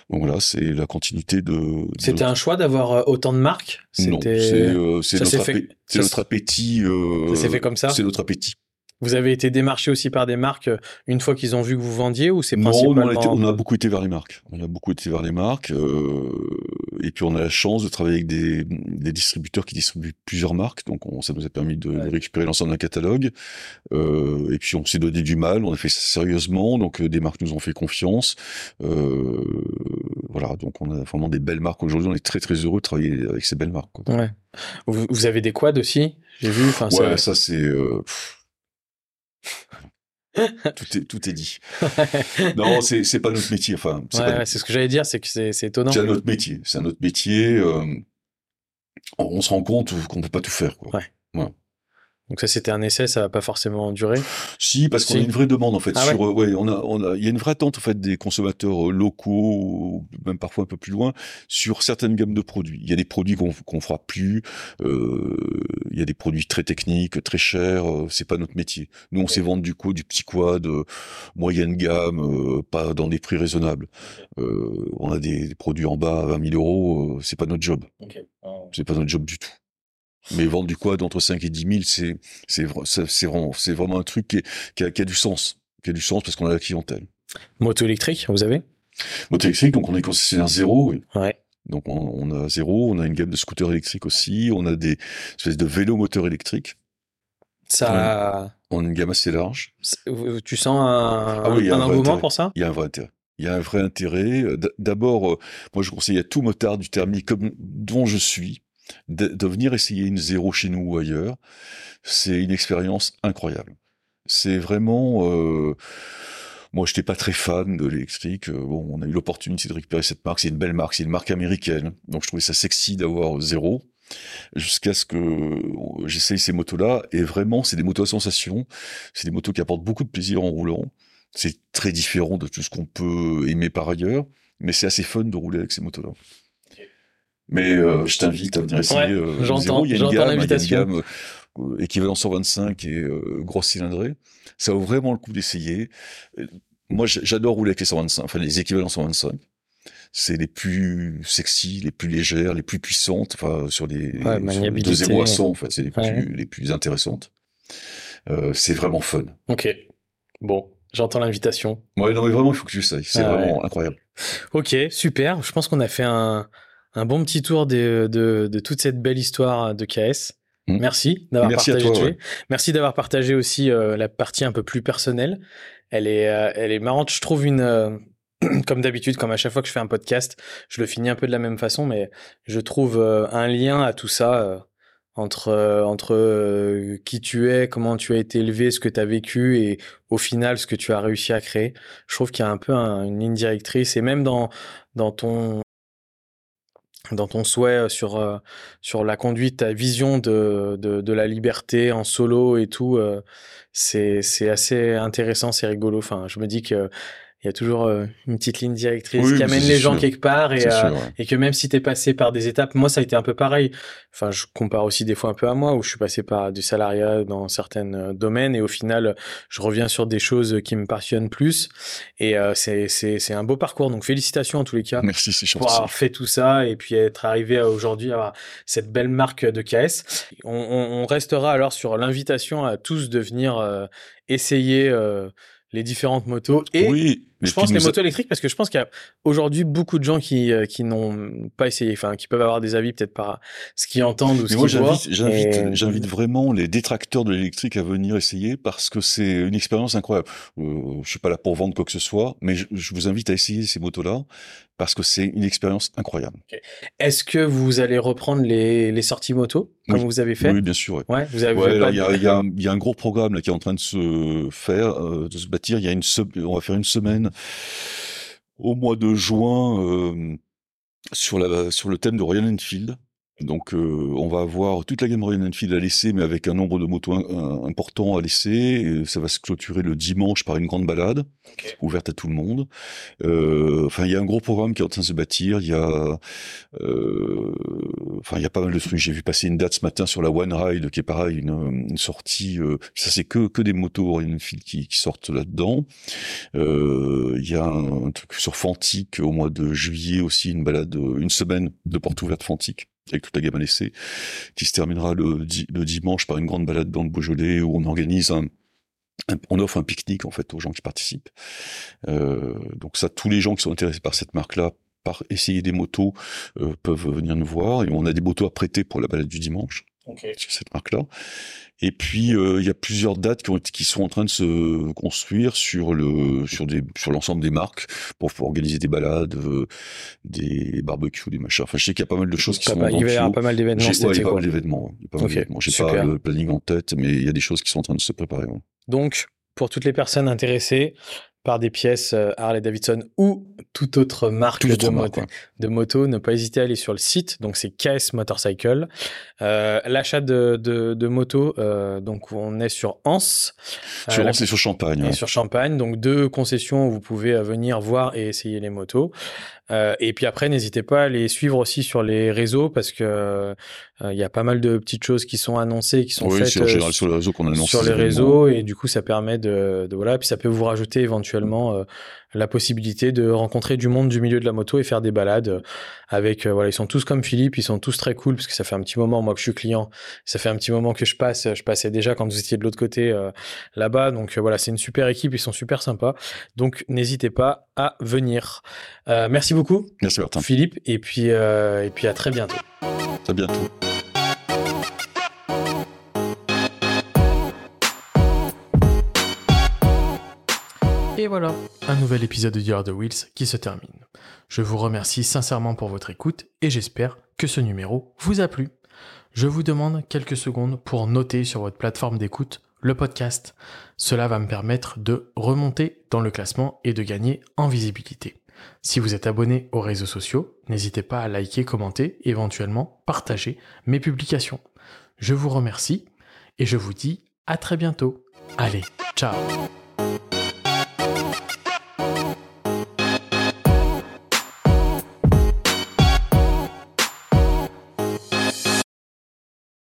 Donc voilà, c'est la continuité de. de C'était un choix d'avoir autant de marques? Non, c'est euh, notre, fait- appé- notre appétit. euh, Ça s'est fait comme ça? C'est notre appétit. Vous avez été démarché aussi par des marques euh, une fois qu'ils ont vu que vous vendiez ou c'est Non, principalement on a, été- on a beaucoup été vers les marques. On a beaucoup été vers les marques. euh, et puis on a la chance de travailler avec des, des distributeurs qui distribuent plusieurs marques. Donc on- ça nous a permis de, récupérer l'ensemble d'un catalogue. Euh, et puis on s'est donné du mal. On a fait ça sérieusement. Donc des marques nous ont fait confiance. Euh, voilà. Donc on a vraiment des belles marques aujourd'hui. On est très très heureux de travailler avec ces belles marques. quoi. Ouais. Vous, vous avez des quads aussi J'ai vu. Enfin, Ouais, ça c'est. tout est tout est dit. Non, c'est c'est pas notre métier. Enfin, c'est Ouais, ce que j'allais dire, c'est que c'est c'est étonnant. C'est un autre métier. C'est un autre métier. euh, on se rend compte qu'on peut pas tout faire. Quoi. Ouais. Donc ça, c'était un essai, ça va pas forcément durer. Si, parce qu'on a une vraie demande en fait. Ah sur, euh, ouais, on a, on a, il y a une vraie attente en fait des consommateurs euh, locaux, ou même parfois un peu plus loin, sur certaines gammes de produits. Il y a des produits qu'on qu'on fera plus. euh, il y a des produits très techniques, très chers. euh, c'est pas notre métier. Nous, on sait vendre du coup du petit quad, euh, moyenne gamme, euh, pas dans des prix raisonnables. Euh, on a des, des produits en bas à 20 000 euros. euh, c'est pas notre job. C'est pas notre job du tout. Mais vendre du quad entre 5 et 10 000, c'est, vraiment, c'est vraiment un truc qui, est- qui a, qui a du sens. Qui a du sens parce qu'on a la clientèle. Moto électrique, vous avez? Moto électrique, donc on est concessionnaire zéro. oui. Ouais. Donc on, on a zéro, on a une gamme de scooters électriques aussi, on a des espèces de vélos moteurs électriques. Ça, On a une gamme assez large. tu sens un, Ah oui, un un engouement pour ça? Il y a un vrai intérêt. Il y a un vrai intérêt. Euh, D'abord, euh, moi je conseille à tout motard du thermique comme dont je suis de, venir essayer une zéro chez nous ou ailleurs. C'est une expérience incroyable. C'est vraiment. Euh, moi, j'étais pas très fan de l'électrique. Euh, Bon, on a eu l'opportunité de récupérer cette marque. C'est une belle marque. C'est une marque américaine. Donc, je trouvais ça sexy d'avoir zéro. Jusqu'à ce que euh, j'essaye ces motos-là. Et vraiment, c'est des motos à sensation. C'est des motos qui apportent beaucoup de plaisir en roulant. C'est très différent de tout ce qu'on peut aimer par ailleurs, mais c'est assez fun de rouler avec ces motos-là. Mais euh, je t'invite à venir essayer. Ouais, euh, j'entends-. Il y a une j'entends gamme, il y a une l'invitation. gamme euh, équivalent 125 et euh, grosse cylindrée. Ça vaut vraiment le coup d'essayer. Euh, Moi, j'adore rouler avec les 125, enfin les équivalents 125. C'est les plus sexy, les plus légères, les plus puissantes, enfin sur les Ouais, sur- de maniabilité. 0 à 100, en fait, c'est les plus, Ouais. les plus intéressantes. Euh, c'est vraiment fun. Ok. Bon, j'entends l'invitation. Ouais, non, mais vraiment, il faut que tu essayes. C'est Ah ouais. vraiment incroyable. Ok, super. Je pense qu'on a fait un, un bon petit tour de, de, de toute cette belle histoire de KS. Mm. Merci d'avoir partagé. toi, ouais. Merci d'avoir partagé aussi euh, la partie un peu plus personnelle. Elle est, euh, elle est marrante. Je trouve une, euh, comme d'habitude, comme à chaque fois que je fais un podcast, je le finis un peu de la même façon, mais je trouve un lien à tout ça entre entre qui tu es, comment tu as été élevé, ce que tu as vécu et au final ce que tu as réussi à créer. Je trouve qu'il y a un peu un- une ligne directrice et même dans dans ton dans ton souhait sur euh, sur la conduite, ta vision de, de de la liberté en solo et tout, euh, c'est c'est assez intéressant, c'est rigolo. Enfin, je me dis que il y a toujours euh, une petite ligne directrice Oui, qui amène les gens quelque part et euh, sûr, ouais. et que même si t'es passé par des étapes, moi ça a été un peu pareil. Enfin, je compare aussi des fois un peu à moi où je suis passé par du salariat dans certains euh, domaines et au final je reviens sur des choses qui me passionnent plus et euh, c'est un beau parcours. Donc félicitations en tous les cas Merci, pour avoir fait tout ça et puis être arrivé aujourd'hui à cette belle marque de KS. On, on- on restera alors sur l'invitation à tous de venir essayer les différentes motos et oui, je pense puis les motos électriques parce que je pense qu'il y a aujourd'hui beaucoup de gens qui euh, qui n'ont pas essayé, enfin qui peuvent avoir des avis peut-être par ce qu'ils entendent ou ce qu'ils voient. j'invite, Et- j'invite vraiment les détracteurs de l'électrique à venir essayer parce que c'est une expérience incroyable. Euh, je suis pas là pour vendre quoi que ce soit, mais je, je vous invite à essayer ces motos-là parce que c'est une expérience incroyable. Est-ce que vous allez reprendre les, les sorties moto comme Oui. vous avez fait? Oui, bien sûr. ouais. Ouais, vous avez Ouais, fait alors, pas il y a, il y, a, un- il y a un gros programme là qui est en train de se faire, euh, de se bâtir. Il y a une se- on va faire une semaine au mois de juin euh, sur le thème de Royal Enfield. Donc, euh, on va avoir toute la gamme Royal Enfield à laisser, mais avec un nombre de motos important à laisser. ça va se clôturer le dimanche par une grande balade ouverte à tout le monde. Euh, enfin, il y a un gros programme qui est en train de se bâtir. Il y a, euh, enfin, il y a pas mal de trucs. J'ai vu passer une date ce matin sur la One Ride, qui est pareil, une, une sortie. ça, c'est que que des motos Royal Enfield qui, qui sortent là-dedans. Il y a un, un, truc sur Fantique au mois de juillet aussi, une balade, une semaine de porte ouverte Fantique avec toute la gamme à laisser, qui se terminera le, dimanche par une grande balade dans le Beaujolais où on organise un, on offre un pique-nique en fait aux gens qui participent. Euh, donc ça, tous les gens qui sont intéressés par cette marque-là, par essayer des motos, euh, peuvent venir nous voir et on a des motos à prêter pour la balade du dimanche. Sur cette marque-là. Et puis euh, il y a plusieurs dates qui, ont, qui sont en train de se construire sur le sur des sur l'ensemble des marques pour, organiser des balades, euh, des barbecues, des machins. Enfin, je sais qu'il y a pas mal de choses qui sont. il va y avoir pas mal d'événements. Ouais, il y a pas mal d'événements. J'ai pas le planning en tête, mais il y a des choses qui sont en train de se préparer. Donc, pour toutes les personnes intéressées, par des pièces euh, Harley Davidson ou toute autre marque, de, moto, de, moto, ne pas hésiter à aller sur le site. Donc c'est KS Motorcycle. Euh, L'achat de, de, de moto, euh, donc on est sur Anse. Sur euh, Anse et sur Champagne. Et sur Champagne, donc deux concessions où vous pouvez euh, venir voir et essayer les motos. Euh, et puis après, n'hésitez pas à les suivre aussi sur les réseaux parce que euh, il y a pas mal de petites choses qui sont annoncées, qui sont oui, faites sur, euh, sur les réseaux qu'on annonce. Sur les réseaux et du coup, ça permet de, de, voilà, puis ça peut vous rajouter éventuellement la possibilité de rencontrer du monde du milieu de la moto et faire des balades avec voilà, ils sont tous comme Philippe, ils sont tous très cool parce que ça fait un petit moment moi que je suis client, ça fait un petit moment que je passe, je passais déjà quand vous étiez de l'autre côté là-bas, donc voilà, c'est une super équipe, ils sont super sympas, donc n'hésitez pas à venir. merci beaucoup. Merci Martin. Philippe, et puis, euh, et puis à très bientôt. À bientôt. Et voilà, un nouvel épisode de Dear the Wheels qui se termine. Je vous remercie sincèrement pour votre écoute et j'espère que ce numéro vous a plu. Je vous demande quelques secondes pour noter sur votre plateforme d'écoute le podcast. Cela va me permettre de remonter dans le classement et de gagner en visibilité. Si vous êtes abonné aux réseaux sociaux, n'hésitez pas à liker, commenter, éventuellement partager mes publications. Je vous remercie et je vous dis à très bientôt. Allez, ciao